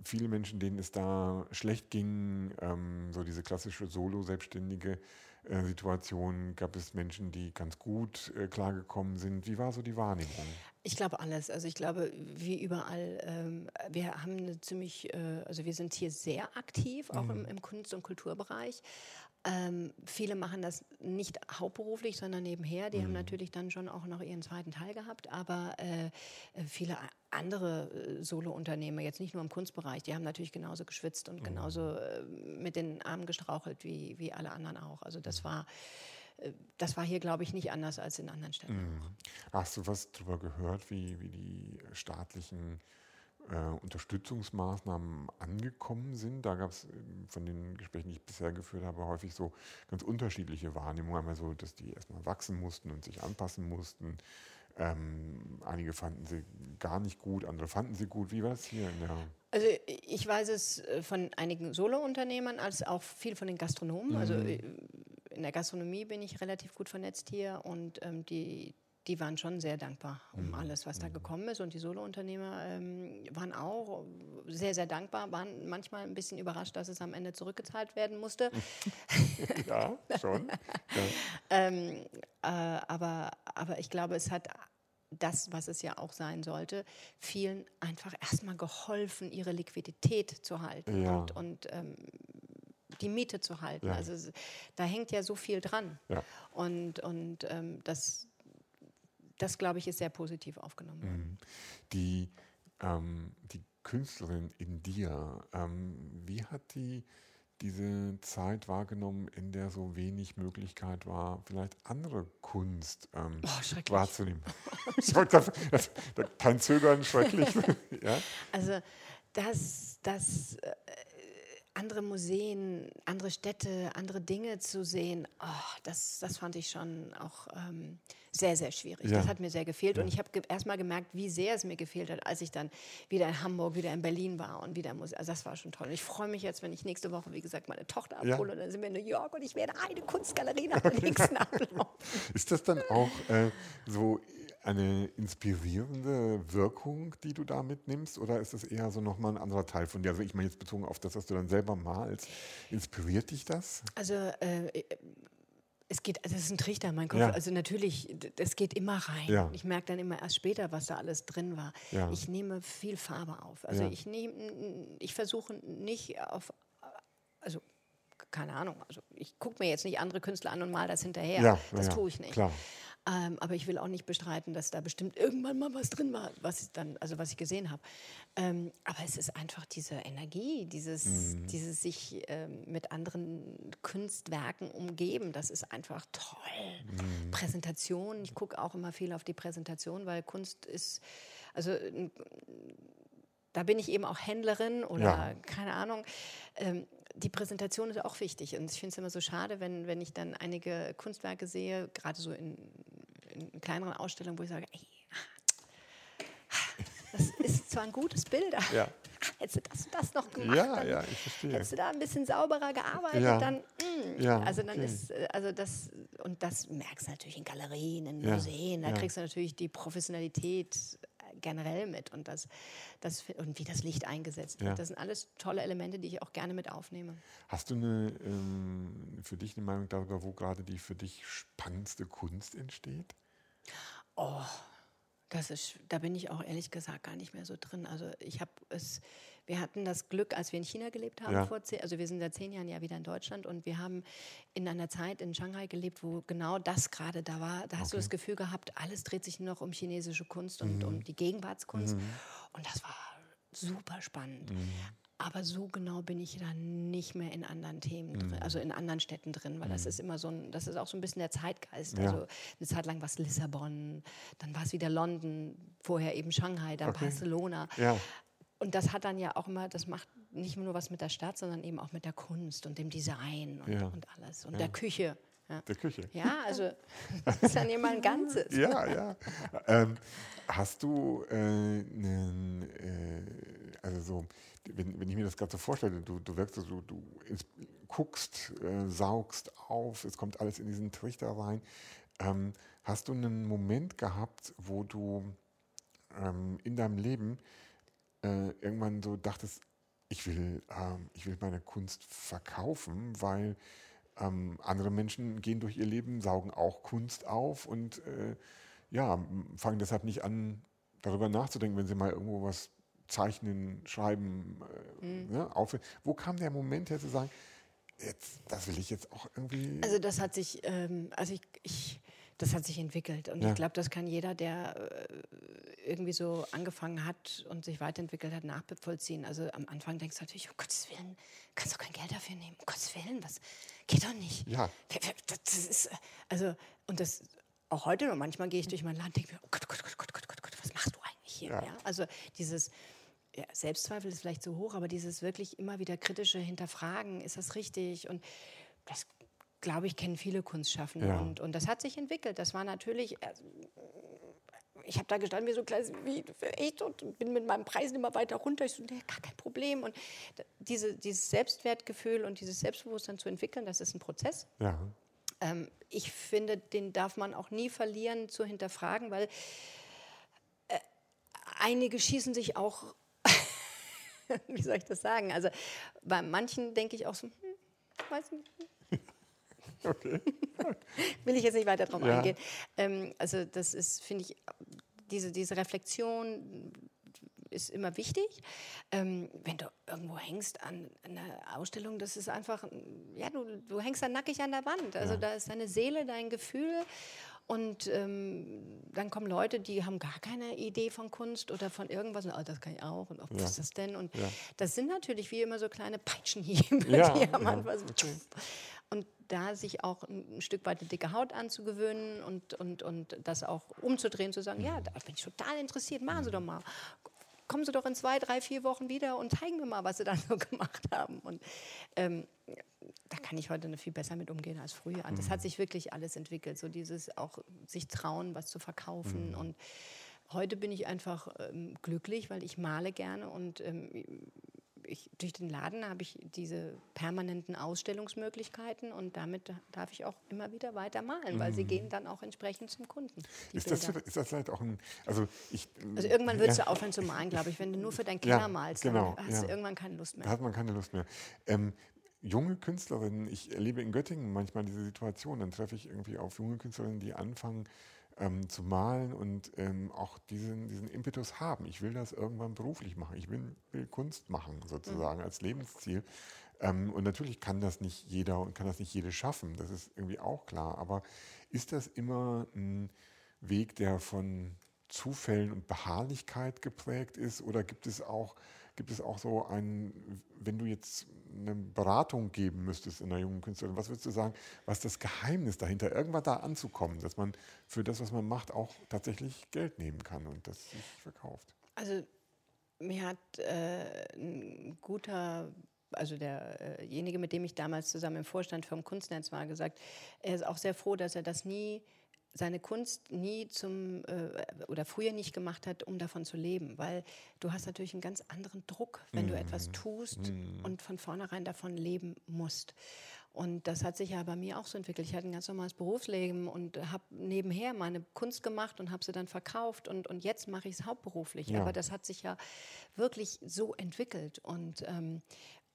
viele Menschen, denen es da schlecht ging, ähm, so diese klassische Solo-selbstständige äh, Situation, gab es Menschen, die ganz gut äh, klargekommen sind. Wie war so die Wahrnehmung? Ich glaube alles. Also ich glaube, wie überall, ähm, wir haben eine ziemlich, äh, also wir sind hier sehr aktiv, auch mhm. im, im, Kunst- und Kulturbereich. Ähm, viele machen das nicht hauptberuflich, sondern nebenher. Die mhm. haben natürlich dann schon auch noch ihren zweiten Teil gehabt, aber äh, äh viele andere äh, Solo-Unternehmer, jetzt nicht nur im Kunstbereich, die haben natürlich genauso geschwitzt und mhm. genauso äh, mit den Armen gestrauchelt wie, wie alle anderen auch. Also das war das war hier, glaube ich, nicht anders als in anderen Städten. Mhm. Hast du was darüber gehört, wie, wie die staatlichen äh, Unterstützungsmaßnahmen angekommen sind? Da gab es ähm, von den Gesprächen, die ich bisher geführt habe, häufig so ganz unterschiedliche Wahrnehmungen. Einmal so, dass die erstmal wachsen mussten und sich anpassen mussten. Ähm, einige fanden sie gar nicht gut, andere fanden sie gut. Wie war das hier also ich weiß es äh, von einigen Solo-Unternehmern als auch viel von den Gastronomen. Also, mhm. Also in der Gastronomie bin ich relativ gut vernetzt hier und ähm, die, die waren schon sehr dankbar um mhm. alles, was da mhm. gekommen ist. Und die Solo-Unternehmer ähm, waren auch sehr, sehr dankbar, waren manchmal ein bisschen überrascht, dass es am Ende zurückgezahlt werden musste. ja, schon. Ja. ähm, äh, aber, aber ich glaube, es hat das, was es ja auch sein sollte, vielen einfach erstmal geholfen, ihre Liquidität zu halten ja. und, und ähm, die Miete zu halten. Ja. Also da hängt ja so viel dran. Ja. Und, und ähm, das, das glaube ich, ist sehr positiv aufgenommen worden. Mhm. Die, ähm, die Künstlerin in dir, ähm, wie hat die diese Zeit wahrgenommen, in der so wenig Möglichkeit war, vielleicht andere Kunst ähm, oh, wahrzunehmen? Kein Zögern, schrecklich. ja? Also das, das äh, andere Museen, andere Städte, andere Dinge zu sehen, oh, das, das fand ich schon auch ähm, sehr, sehr schwierig. Ja. Das hat mir sehr gefehlt. Ja. Und ich habe ge erst mal gemerkt, wie sehr es mir gefehlt hat, als ich dann wieder in Hamburg, wieder in Berlin war und wieder Musik. Also das war schon toll. Und ich freue mich jetzt, wenn ich nächste Woche, wie gesagt, meine Tochter abhole ja. und dann sind wir in New York und ich werde eine Kunstgalerie nach der nächsten ablaufen. Ist das dann auch äh, so eine inspirierende Wirkung, die du da mitnimmst, oder ist das eher so nochmal ein anderer Teil von dir? Also ich meine jetzt bezogen auf das, was du dann selber malst. Inspiriert dich das? Also äh, es geht, also es ist ein Trichter, mein Kopf. Ja. Also natürlich, es geht immer rein. Ja. Ich merke dann immer erst später, was da alles drin war. Ja. Ich nehme viel Farbe auf. Also ich nehme, ich versuche nicht auf, keine Ahnung, also ich gucke mir jetzt nicht andere Künstler an und mal das hinterher. das tue ich nicht. Klar. Ähm, aber ich will auch nicht bestreiten, dass da bestimmt irgendwann mal was drin war, was ich dann, also was ich gesehen habe. Ähm, aber es ist einfach diese Energie, dieses, mhm. dieses sich ähm, mit anderen Kunstwerken umgeben. Das ist einfach toll. Mhm. Präsentation. Ich gucke auch immer viel auf die Präsentation, weil Kunst ist, also da bin ich eben auch Händlerin oder ja. keine Ahnung. Die Präsentation ist auch wichtig. Und ich finde es immer so schade, wenn, wenn ich dann einige Kunstwerke sehe, gerade so in, in kleineren Ausstellungen, wo ich sage, ey, das ist zwar ein gutes Bild, aber ja. hättest du das und das noch gemacht, ja, dann ja, ich verstehe. hättest du da ein bisschen sauberer gearbeitet, ja. dann, mm, ja, also dann okay. ist, also das, und das merkst du natürlich in Galerien, in Museen, da kriegst du natürlich die Professionalität generell mit und, das, das, und wie das Licht eingesetzt wird. Ja. Das sind alles tolle Elemente, die ich auch gerne mit aufnehme. Hast du eine, ähm, für dich eine Meinung darüber, wo gerade die für dich spannendste Kunst entsteht? Oh, das ist, da bin ich auch ehrlich gesagt gar nicht mehr so drin. Also ich habe es, wir hatten das Glück, als wir in China gelebt haben, ja. vor zehn, also wir sind seit zehn Jahren ja wieder in Deutschland und wir haben in einer Zeit in Shanghai gelebt, wo genau das gerade da war. Da hast okay. du das Gefühl gehabt, alles dreht sich nur noch um chinesische Kunst und mhm. um die Gegenwartskunst. Mhm. Und das war super spannend. Mhm. Aber so genau bin ich da nicht mehr in anderen Themen drin, mhm. also in anderen Städten drin, weil mhm. das ist immer so ein, das ist auch so ein bisschen der Zeitgeist. Ja. Also eine Zeit lang war es Lissabon, dann war es wieder London, vorher eben Shanghai, dann okay. Barcelona. Ja. Und das hat dann ja auch immer, das macht nicht nur was mit der Stadt, sondern eben auch mit der Kunst und dem Design und, ja. und alles und der Küche. Ja. Der Küche. Ja, also das ist dann immer ein Ganzes. ja, ja. Ähm, hast du äh, einen, äh, also so, wenn, wenn ich mir das gerade so vorstelle, du, du wirkst so, du guckst, äh, saugst auf, es kommt alles in diesen Trichter rein. Ähm, hast du einen Moment gehabt, wo du ähm, in deinem Leben äh, irgendwann so dachtest, ich will, ähm, ich will meine Kunst verkaufen, weil ähm, andere Menschen gehen durch ihr Leben, saugen auch Kunst auf und äh, ja, fangen deshalb nicht an, darüber nachzudenken, wenn Sie mal irgendwo was zeichnen, schreiben, äh, mhm. ne, auf, wo kam der Moment her zu sagen, jetzt, das will ich jetzt auch irgendwie. Also das hat sich, ähm, also ich, ich, das hat sich entwickelt und ja. ich glaube, das kann jeder, der äh, irgendwie so angefangen hat und sich weiterentwickelt hat, nachvollziehen. Also am Anfang denkst du natürlich, um Gottes Willen, kannst du kein Geld dafür nehmen, um Gottes Willen, was geht doch nicht. Ja. Das ist, äh, also und das auch heute noch manchmal gehe ich durch mein Land und denke mir, oh Gott, oh Gott, oh Gott, oh Gott, oh Gott, was machst du eigentlich hier? Ja. Ja? Also dieses ja, Selbstzweifel ist vielleicht zu hoch, aber dieses wirklich immer wieder kritische Hinterfragen, ist das richtig? Und das, glaube ich, kennen viele Kunstschaffende. Ja. Und, und das hat sich entwickelt. Das war natürlich, also, ich habe da gestanden wie so ein kleines, wie, echt, und bin mit meinen Preisen immer weiter runter. Ich so, nee, gar kein Problem. Und diese, dieses Selbstwertgefühl und dieses Selbstbewusstsein zu entwickeln, das ist ein Prozess. Ja. Ähm, ich finde, den darf man auch nie verlieren, zu hinterfragen, weil äh, einige schießen sich auch wie soll ich das sagen? Also bei manchen denke ich auch so, hm, weiß nicht. Okay. Will ich jetzt nicht weiter drauf ja. eingehen. Ähm, also das ist, finde ich, diese, diese Reflexion ist immer wichtig. Ähm, wenn du irgendwo hängst an, an, einer Ausstellung, das ist einfach, ja, du, du hängst da nackig an der Wand. Also ja. da ist deine Seele, dein Gefühl und ähm, dann kommen Leute, die haben gar keine Idee von Kunst oder von irgendwas. Und, oh, das kann ich auch. Und oh, was ja. ist das denn? Und ja. das sind natürlich wie immer so kleine Peitschenhiebe, die am Anfang so. Und da sich auch ein Stück weit eine dicke Haut anzugewöhnen und, und, und das auch umzudrehen, zu sagen, mhm. ja, da bin ich total interessiert, machen Sie doch mal kommen Sie doch in zwei, drei, vier Wochen wieder und zeigen mir mal, was Sie dann so gemacht haben. Und ähm, da kann ich heute viel besser mit umgehen als früher. Das mhm. hat sich wirklich alles entwickelt, so dieses auch sich trauen, was zu verkaufen. Mhm. Und heute bin ich einfach ähm, glücklich, weil ich male gerne und ähm, ich, durch den Laden habe ich diese permanenten Ausstellungsmöglichkeiten und damit darf ich auch immer wieder weiter malen, mhm. weil sie mhm. gehen dann auch entsprechend zum Kunden. Ist das, ist das, vielleicht auch ein. Also, ich, also irgendwann würdest ja. du aufhören zu malen, glaube ich. Wenn du nur für deinen Keller ja, malst, genau, dann hast ja. du irgendwann keine Lust mehr. Da hat man keine Lust mehr. Ähm, junge Künstlerinnen, ich erlebe in Göttingen manchmal diese Situation, dann treffe ich irgendwie auf junge Künstlerinnen, die anfangen, ähm, zu malen und ähm, auch diesen, diesen Impetus haben. Ich will das irgendwann beruflich machen. Ich will, will Kunst machen, sozusagen, mhm. als Lebensziel. Ähm, und natürlich kann das nicht jeder und kann das nicht jede schaffen. Das ist irgendwie auch klar. Aber ist das immer ein Weg, der von Zufällen und Beharrlichkeit geprägt ist? Oder gibt es auch, gibt es auch so ein, wenn du jetzt eine Beratung geben müsstest in einer jungen Künstlerin, was würdest du sagen, was das Geheimnis dahinter, irgendwann da anzukommen, dass man für das, was man macht, auch tatsächlich Geld nehmen kann und das sich verkauft? Also mir hat äh, ein guter also derjenige, mit dem ich damals zusammen im Vorstand vom Kunstnetz war, gesagt, er ist auch sehr froh, dass er das nie seine Kunst nie zum äh, oder früher nicht gemacht hat, um davon zu leben, weil du hast natürlich einen ganz anderen Druck, wenn mm. du etwas mhm. tust mm. und von vornherein davon leben musst. Und das hat sich ja bei mir auch so entwickelt. Ich hatte ein ganz normales Berufsleben und habe nebenher meine Kunst gemacht und habe sie dann verkauft und, und jetzt mache ich es hauptberuflich. Ja. Aber das hat sich ja wirklich so entwickelt und ähm,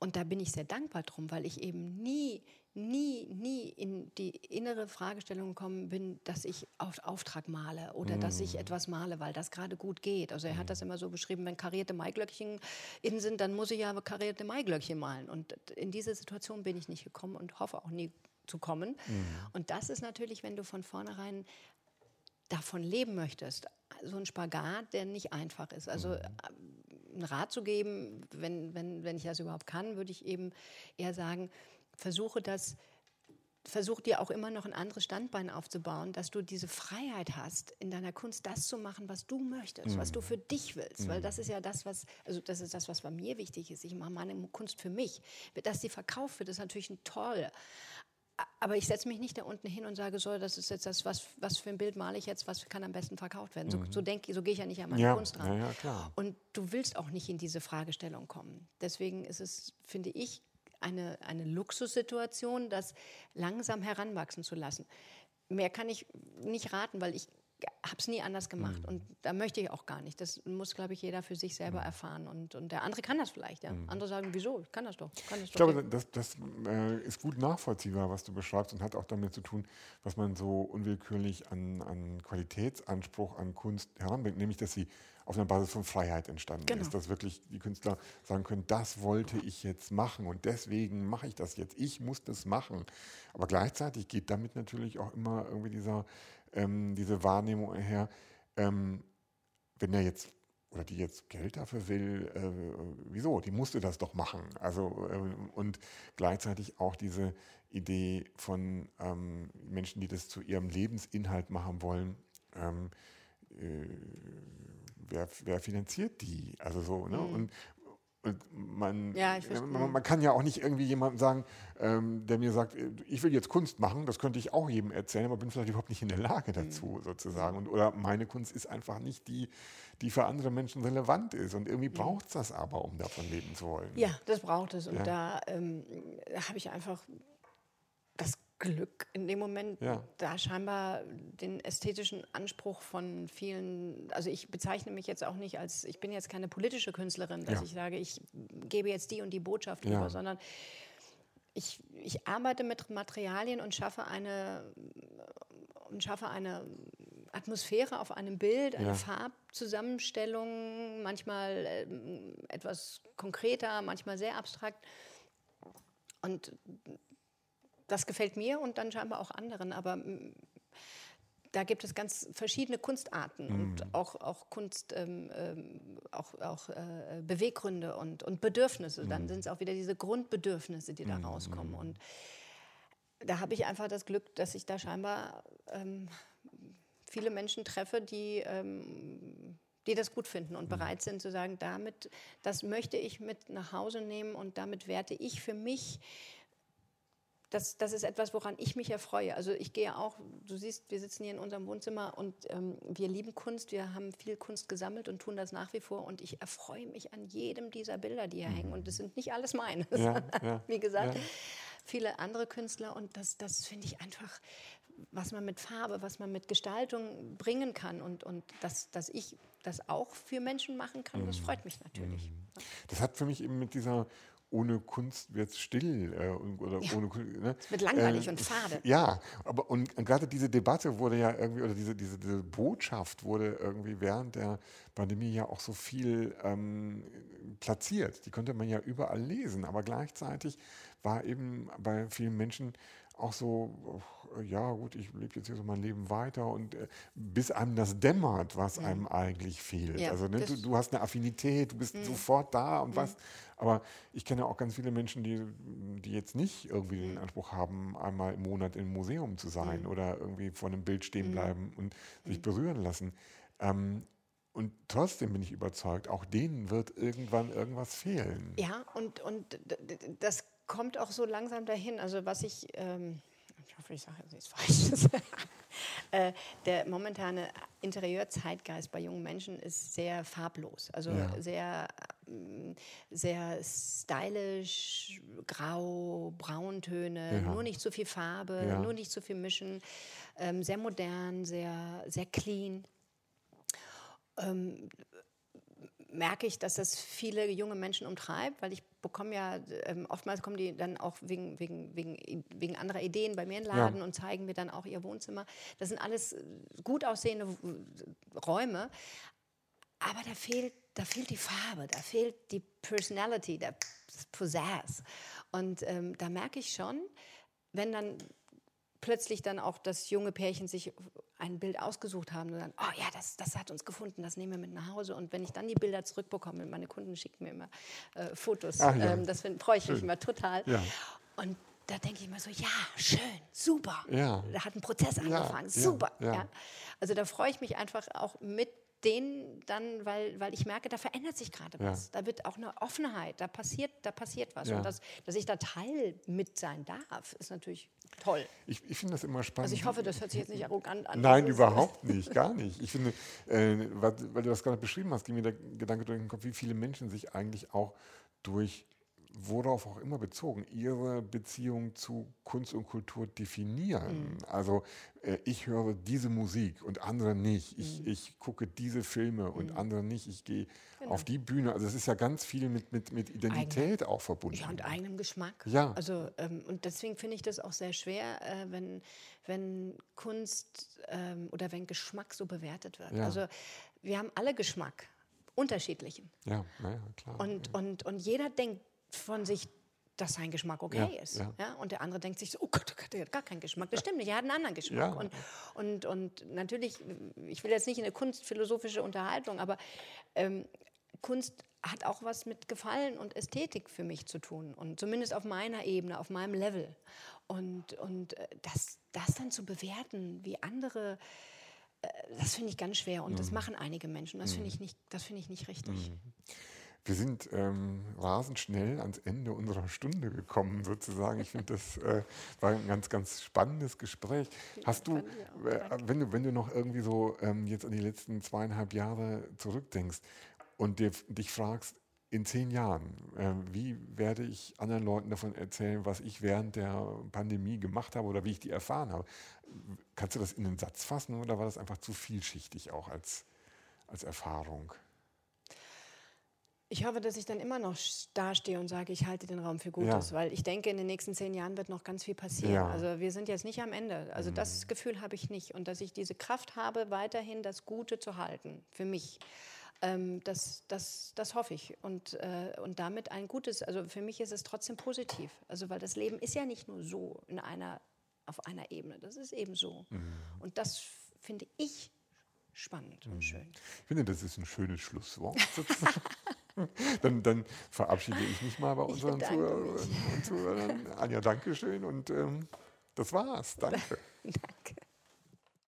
und da bin ich sehr dankbar drum, weil ich eben nie, nie, nie in die innere Fragestellung gekommen bin, dass ich auf Auftrag male oder mm. dass ich mm. etwas male, weil das gerade gut geht. Also er hat das mm. immer so beschrieben, wenn karierte Maiglöckchen in sind, dann muss ich ja karierte Maiglöckchen malen. Und in diese Situation bin ich nicht gekommen und hoffe auch nie zu kommen. Mm. Und das ist natürlich, wenn du von vornherein davon leben möchtest, so ein Spagat, der nicht einfach ist. Also mm. Einen Rat zu geben, wenn, wenn, wenn ich das überhaupt kann, würde ich eben eher sagen, versuche das, versuch dir auch immer noch ein anderes Standbein aufzubauen, dass du diese Freiheit hast, in deiner Kunst das zu machen, was du möchtest, mhm. was du mhm. für dich willst. Mhm. Weil das ist ja das, was, also das ist das, was bei mir wichtig ist. Ich mache meine Kunst für mich. Dass die verkauft wird, ist natürlich ein toll. Aber ich setze mich nicht da unten hin und sage, so, das ist jetzt das, was, was für ein Bild male ich jetzt, was kann am besten verkauft werden. So, mhm. so, so gehe ich ja nicht an meine ja, Kunst ran. Ja, ja, und du willst auch nicht in diese Fragestellung kommen. Deswegen ist es, finde ich, eine, eine Luxussituation, das langsam heranwachsen zu lassen. Mehr kann ich nicht raten, weil ich habe es nie anders gemacht. Mhm. Und da möchte ich auch gar nicht. Das muss, glaube ich, jeder für sich selber mhm. erfahren. Und, und der andere kann das vielleicht. Ja? Mhm. Andere sagen, wieso? Ich kann das doch. Kann das ich doch glaube, das, das äh, ist gut nachvollziehbar, was du beschreibst und hat auch damit zu tun, was man so unwillkürlich an, an Qualitätsanspruch an Kunst heranbringt. Nämlich, dass sie auf einer Basis von Freiheit entstanden Genau. ist, dass wirklich die Künstler sagen können, das wollte ich jetzt machen und deswegen mache ich das jetzt. Ich muss das machen. Aber gleichzeitig geht damit natürlich auch immer irgendwie dieser, ähm, diese Wahrnehmung her, ähm, wenn er jetzt oder die jetzt Geld dafür will, äh, wieso? Die musste das doch machen. Also ähm, und gleichzeitig auch diese Idee von ähm, Menschen, die das zu ihrem Lebensinhalt machen wollen. Ähm, äh, wer, wer finanziert die? Also so, ne? Und, und man, Mhm. Ja, ich verstehe. man, man kann ja auch nicht irgendwie jemandem sagen, ähm, der mir sagt, äh, ich will jetzt Kunst machen, das könnte ich auch jedem erzählen, aber bin vielleicht überhaupt nicht in der Lage Mhm. dazu, sozusagen. Und, oder meine Kunst ist einfach nicht die, die für andere Menschen relevant ist. Und irgendwie braucht es das aber, um davon leben zu wollen. Mhm. Ja, das braucht es. Und Ja. da ähm, habe ich einfach Glück in dem Moment, Ja. da scheinbar den ästhetischen Anspruch von vielen, also ich bezeichne mich jetzt auch nicht als, ich bin jetzt keine politische Künstlerin, dass Ja. ich sage, ich gebe jetzt die und die Botschaft Ja. über, sondern ich, ich arbeite mit Materialien und schaffe eine und schaffe eine Atmosphäre auf einem Bild, eine Ja. Farbzusammenstellung, manchmal ähm, etwas konkreter, manchmal sehr abstrakt. Und das gefällt mir und dann scheinbar auch anderen. Aber mm, da gibt es ganz verschiedene Kunstarten Mhm. und auch, auch Kunst, ähm, ähm, auch, auch äh, Beweggründe und, und Bedürfnisse. Mhm. Dann sind es auch wieder diese Grundbedürfnisse, die da rauskommen. Und da habe ich einfach das Glück, dass ich da scheinbar ähm, viele Menschen treffe, die, ähm, die das gut finden und bereit sind zu sagen, damit, das möchte ich mit nach Hause nehmen und damit werte ich für mich das, das ist etwas, woran ich mich erfreue. Also ich gehe auch, du siehst, wir sitzen hier in unserem Wohnzimmer und ähm, wir lieben Kunst, wir haben viel Kunst gesammelt und tun das nach wie vor und ich erfreue mich an jedem dieser Bilder, die hier hängen und das sind nicht alles meine, Mhm. Ja, ja, wie gesagt, ja. viele andere Künstler und das, das finde ich einfach, was man mit Farbe, was man mit Gestaltung bringen kann und, und dass, dass ich das auch für Menschen machen kann, Mhm. das freut mich natürlich. Das hat für mich eben mit dieser ohne Kunst wird es still äh, und- oder Ja. ohne. Ne? wird langweilig und fade. Ja, aber und gerade diese Debatte wurde ja irgendwie, oder diese, diese, diese Botschaft wurde irgendwie während der Pandemie ja auch so viel ähm, platziert. Die konnte man ja überall lesen, aber gleichzeitig war eben bei vielen Menschen auch so, ach, ja gut, ich lebe jetzt hier so mein Leben weiter und äh, bis einem das dämmert, was einem eigentlich fehlt. Mhm. Ja, also ne, du, Mhm. du hast eine Affinität, du bist sofort da und was. Aber ich kenne auch ganz viele Menschen, die, die jetzt nicht irgendwie Mhm. den Anspruch haben, einmal im Monat im Museum zu sein Mhm. oder irgendwie vor einem Bild stehen bleiben und sich berühren lassen. Ähm, und trotzdem bin ich überzeugt, auch denen wird irgendwann irgendwas fehlen. Ja, und, und das kommt auch so langsam dahin. Also was ich, ähm, ich hoffe, ich sage jetzt nichts Falsches. äh, der momentane Interieurzeitgeist bei jungen Menschen ist sehr farblos. Also Ja. sehr, ähm, sehr stylisch, grau, Brauntöne, Ja. nur nicht zu viel Farbe, Ja. nur nicht zu viel mischen, ähm, sehr modern, sehr, sehr clean merke ich, dass das viele junge Menschen umtreibt, weil ich bekomme ja, ähm, oftmals kommen die dann auch wegen, wegen, wegen, wegen anderer Ideen bei mir in den Laden und zeigen mir dann auch ihr Wohnzimmer. Das sind alles äh, gut aussehende Räume, aber da fehlt, da fehlt die Farbe, da fehlt die Personality, der Pizzazz. Und ähm, da merke ich schon, wenn dann plötzlich dann auch das junge Pärchen sich ein Bild ausgesucht haben und dann, oh ja, das, das hat uns gefunden, das nehmen wir mit nach Hause. Und wenn ich dann die Bilder zurückbekomme, meine Kunden schicken mir immer äh, Fotos, ja. ähm, das freue ich mich immer total. Ja. Und da denke ich immer so, ja, schön, super. Ja. Da hat ein Prozess angefangen, super. Also da freue ich mich einfach auch mit denen dann, weil, weil ich merke, da verändert sich gerade Ja. was. Da wird auch eine Offenheit, da passiert, da passiert was. Ja. Und das, dass ich da Teil mit sein darf, ist natürlich toll. Ich, ich finde das immer spannend. Also ich hoffe, das hört sich jetzt nicht arrogant an. Nein, überhaupt nicht, gar nicht. Ich finde, äh, weil, weil du das gerade beschrieben hast, ging mir der Gedanke durch den Kopf, wie viele Menschen sich eigentlich auch durch, worauf auch immer bezogen, ihre Beziehung zu Kunst und Kultur definieren. Also äh, ich höre diese Musik und andere nicht. Ich, ich gucke diese Filme und andere nicht. Ich gehe auf die Bühne. Also es ist ja ganz viel mit, mit, mit Identität auch verbunden. Ja, und eigenem Geschmack. Ja. Also, ähm, und deswegen finde ich das auch sehr schwer, äh, wenn, wenn Kunst ähm, oder wenn Geschmack so bewertet wird. Ja. Also, wir haben alle Geschmack. unterschiedlichen. Ja, naja, klar. Und, ja. und, und jeder denkt von sich, dass sein Geschmack okay Ja, ist. ja. Ja. Und der andere denkt sich so, oh Gott, oh Gott, der hat gar keinen Geschmack. Das stimmt nicht, er hat einen anderen Geschmack. Ja. Und, und, und natürlich, ich will jetzt nicht in eine kunstphilosophische Unterhaltung, aber ähm, Kunst hat auch was mit Gefallen und Ästhetik für mich zu tun. Und zumindest auf meiner Ebene, auf meinem Level. Und, und äh, das, das dann zu bewerten, wie andere, äh, das finde ich ganz schwer. Und Mhm. das machen einige Menschen. Das finde ich, nicht- das finde ich nicht richtig. Wir sind ähm, rasend schnell ans Ende unserer Stunde gekommen, sozusagen. Ich finde, das äh, war ein ganz, ganz spannendes Gespräch. Hast du, äh, wenn du, wenn du noch irgendwie so ähm, jetzt an die letzten zweieinhalb Jahre zurückdenkst und dir, dich fragst, in zehn Jahren, äh, wie werde ich anderen Leuten davon erzählen, was ich während der Pandemie gemacht habe oder wie ich die erfahren habe? Kannst du das in einen Satz fassen oder war das einfach zu vielschichtig auch als, als Erfahrung? Ich hoffe, dass ich dann immer noch dastehe und sage, ich halte den Raum für Gutes, Ja. weil ich denke, in den nächsten zehn Jahren wird noch ganz viel passieren. Ja. Mhm. Also wir sind jetzt nicht am Ende. Also das Gefühl habe ich nicht. Und dass ich diese Kraft habe, weiterhin das Gute zu halten, für mich. Ähm, das, das, das hoffe ich. Und, äh, und damit ein gutes, also für mich ist es trotzdem positiv. Also weil das Leben ist ja nicht nur so in einer, auf einer Ebene. Das ist eben so. Mhm. Und das finde ich spannend und schön. Ich finde, das ist ein schönes Schlusswort. dann, dann verabschiede ich mich mal bei unseren bedanke Zuhörerinnen und Zuhörern. Anja, Dankeschön und ähm, das war's. Danke. Danke.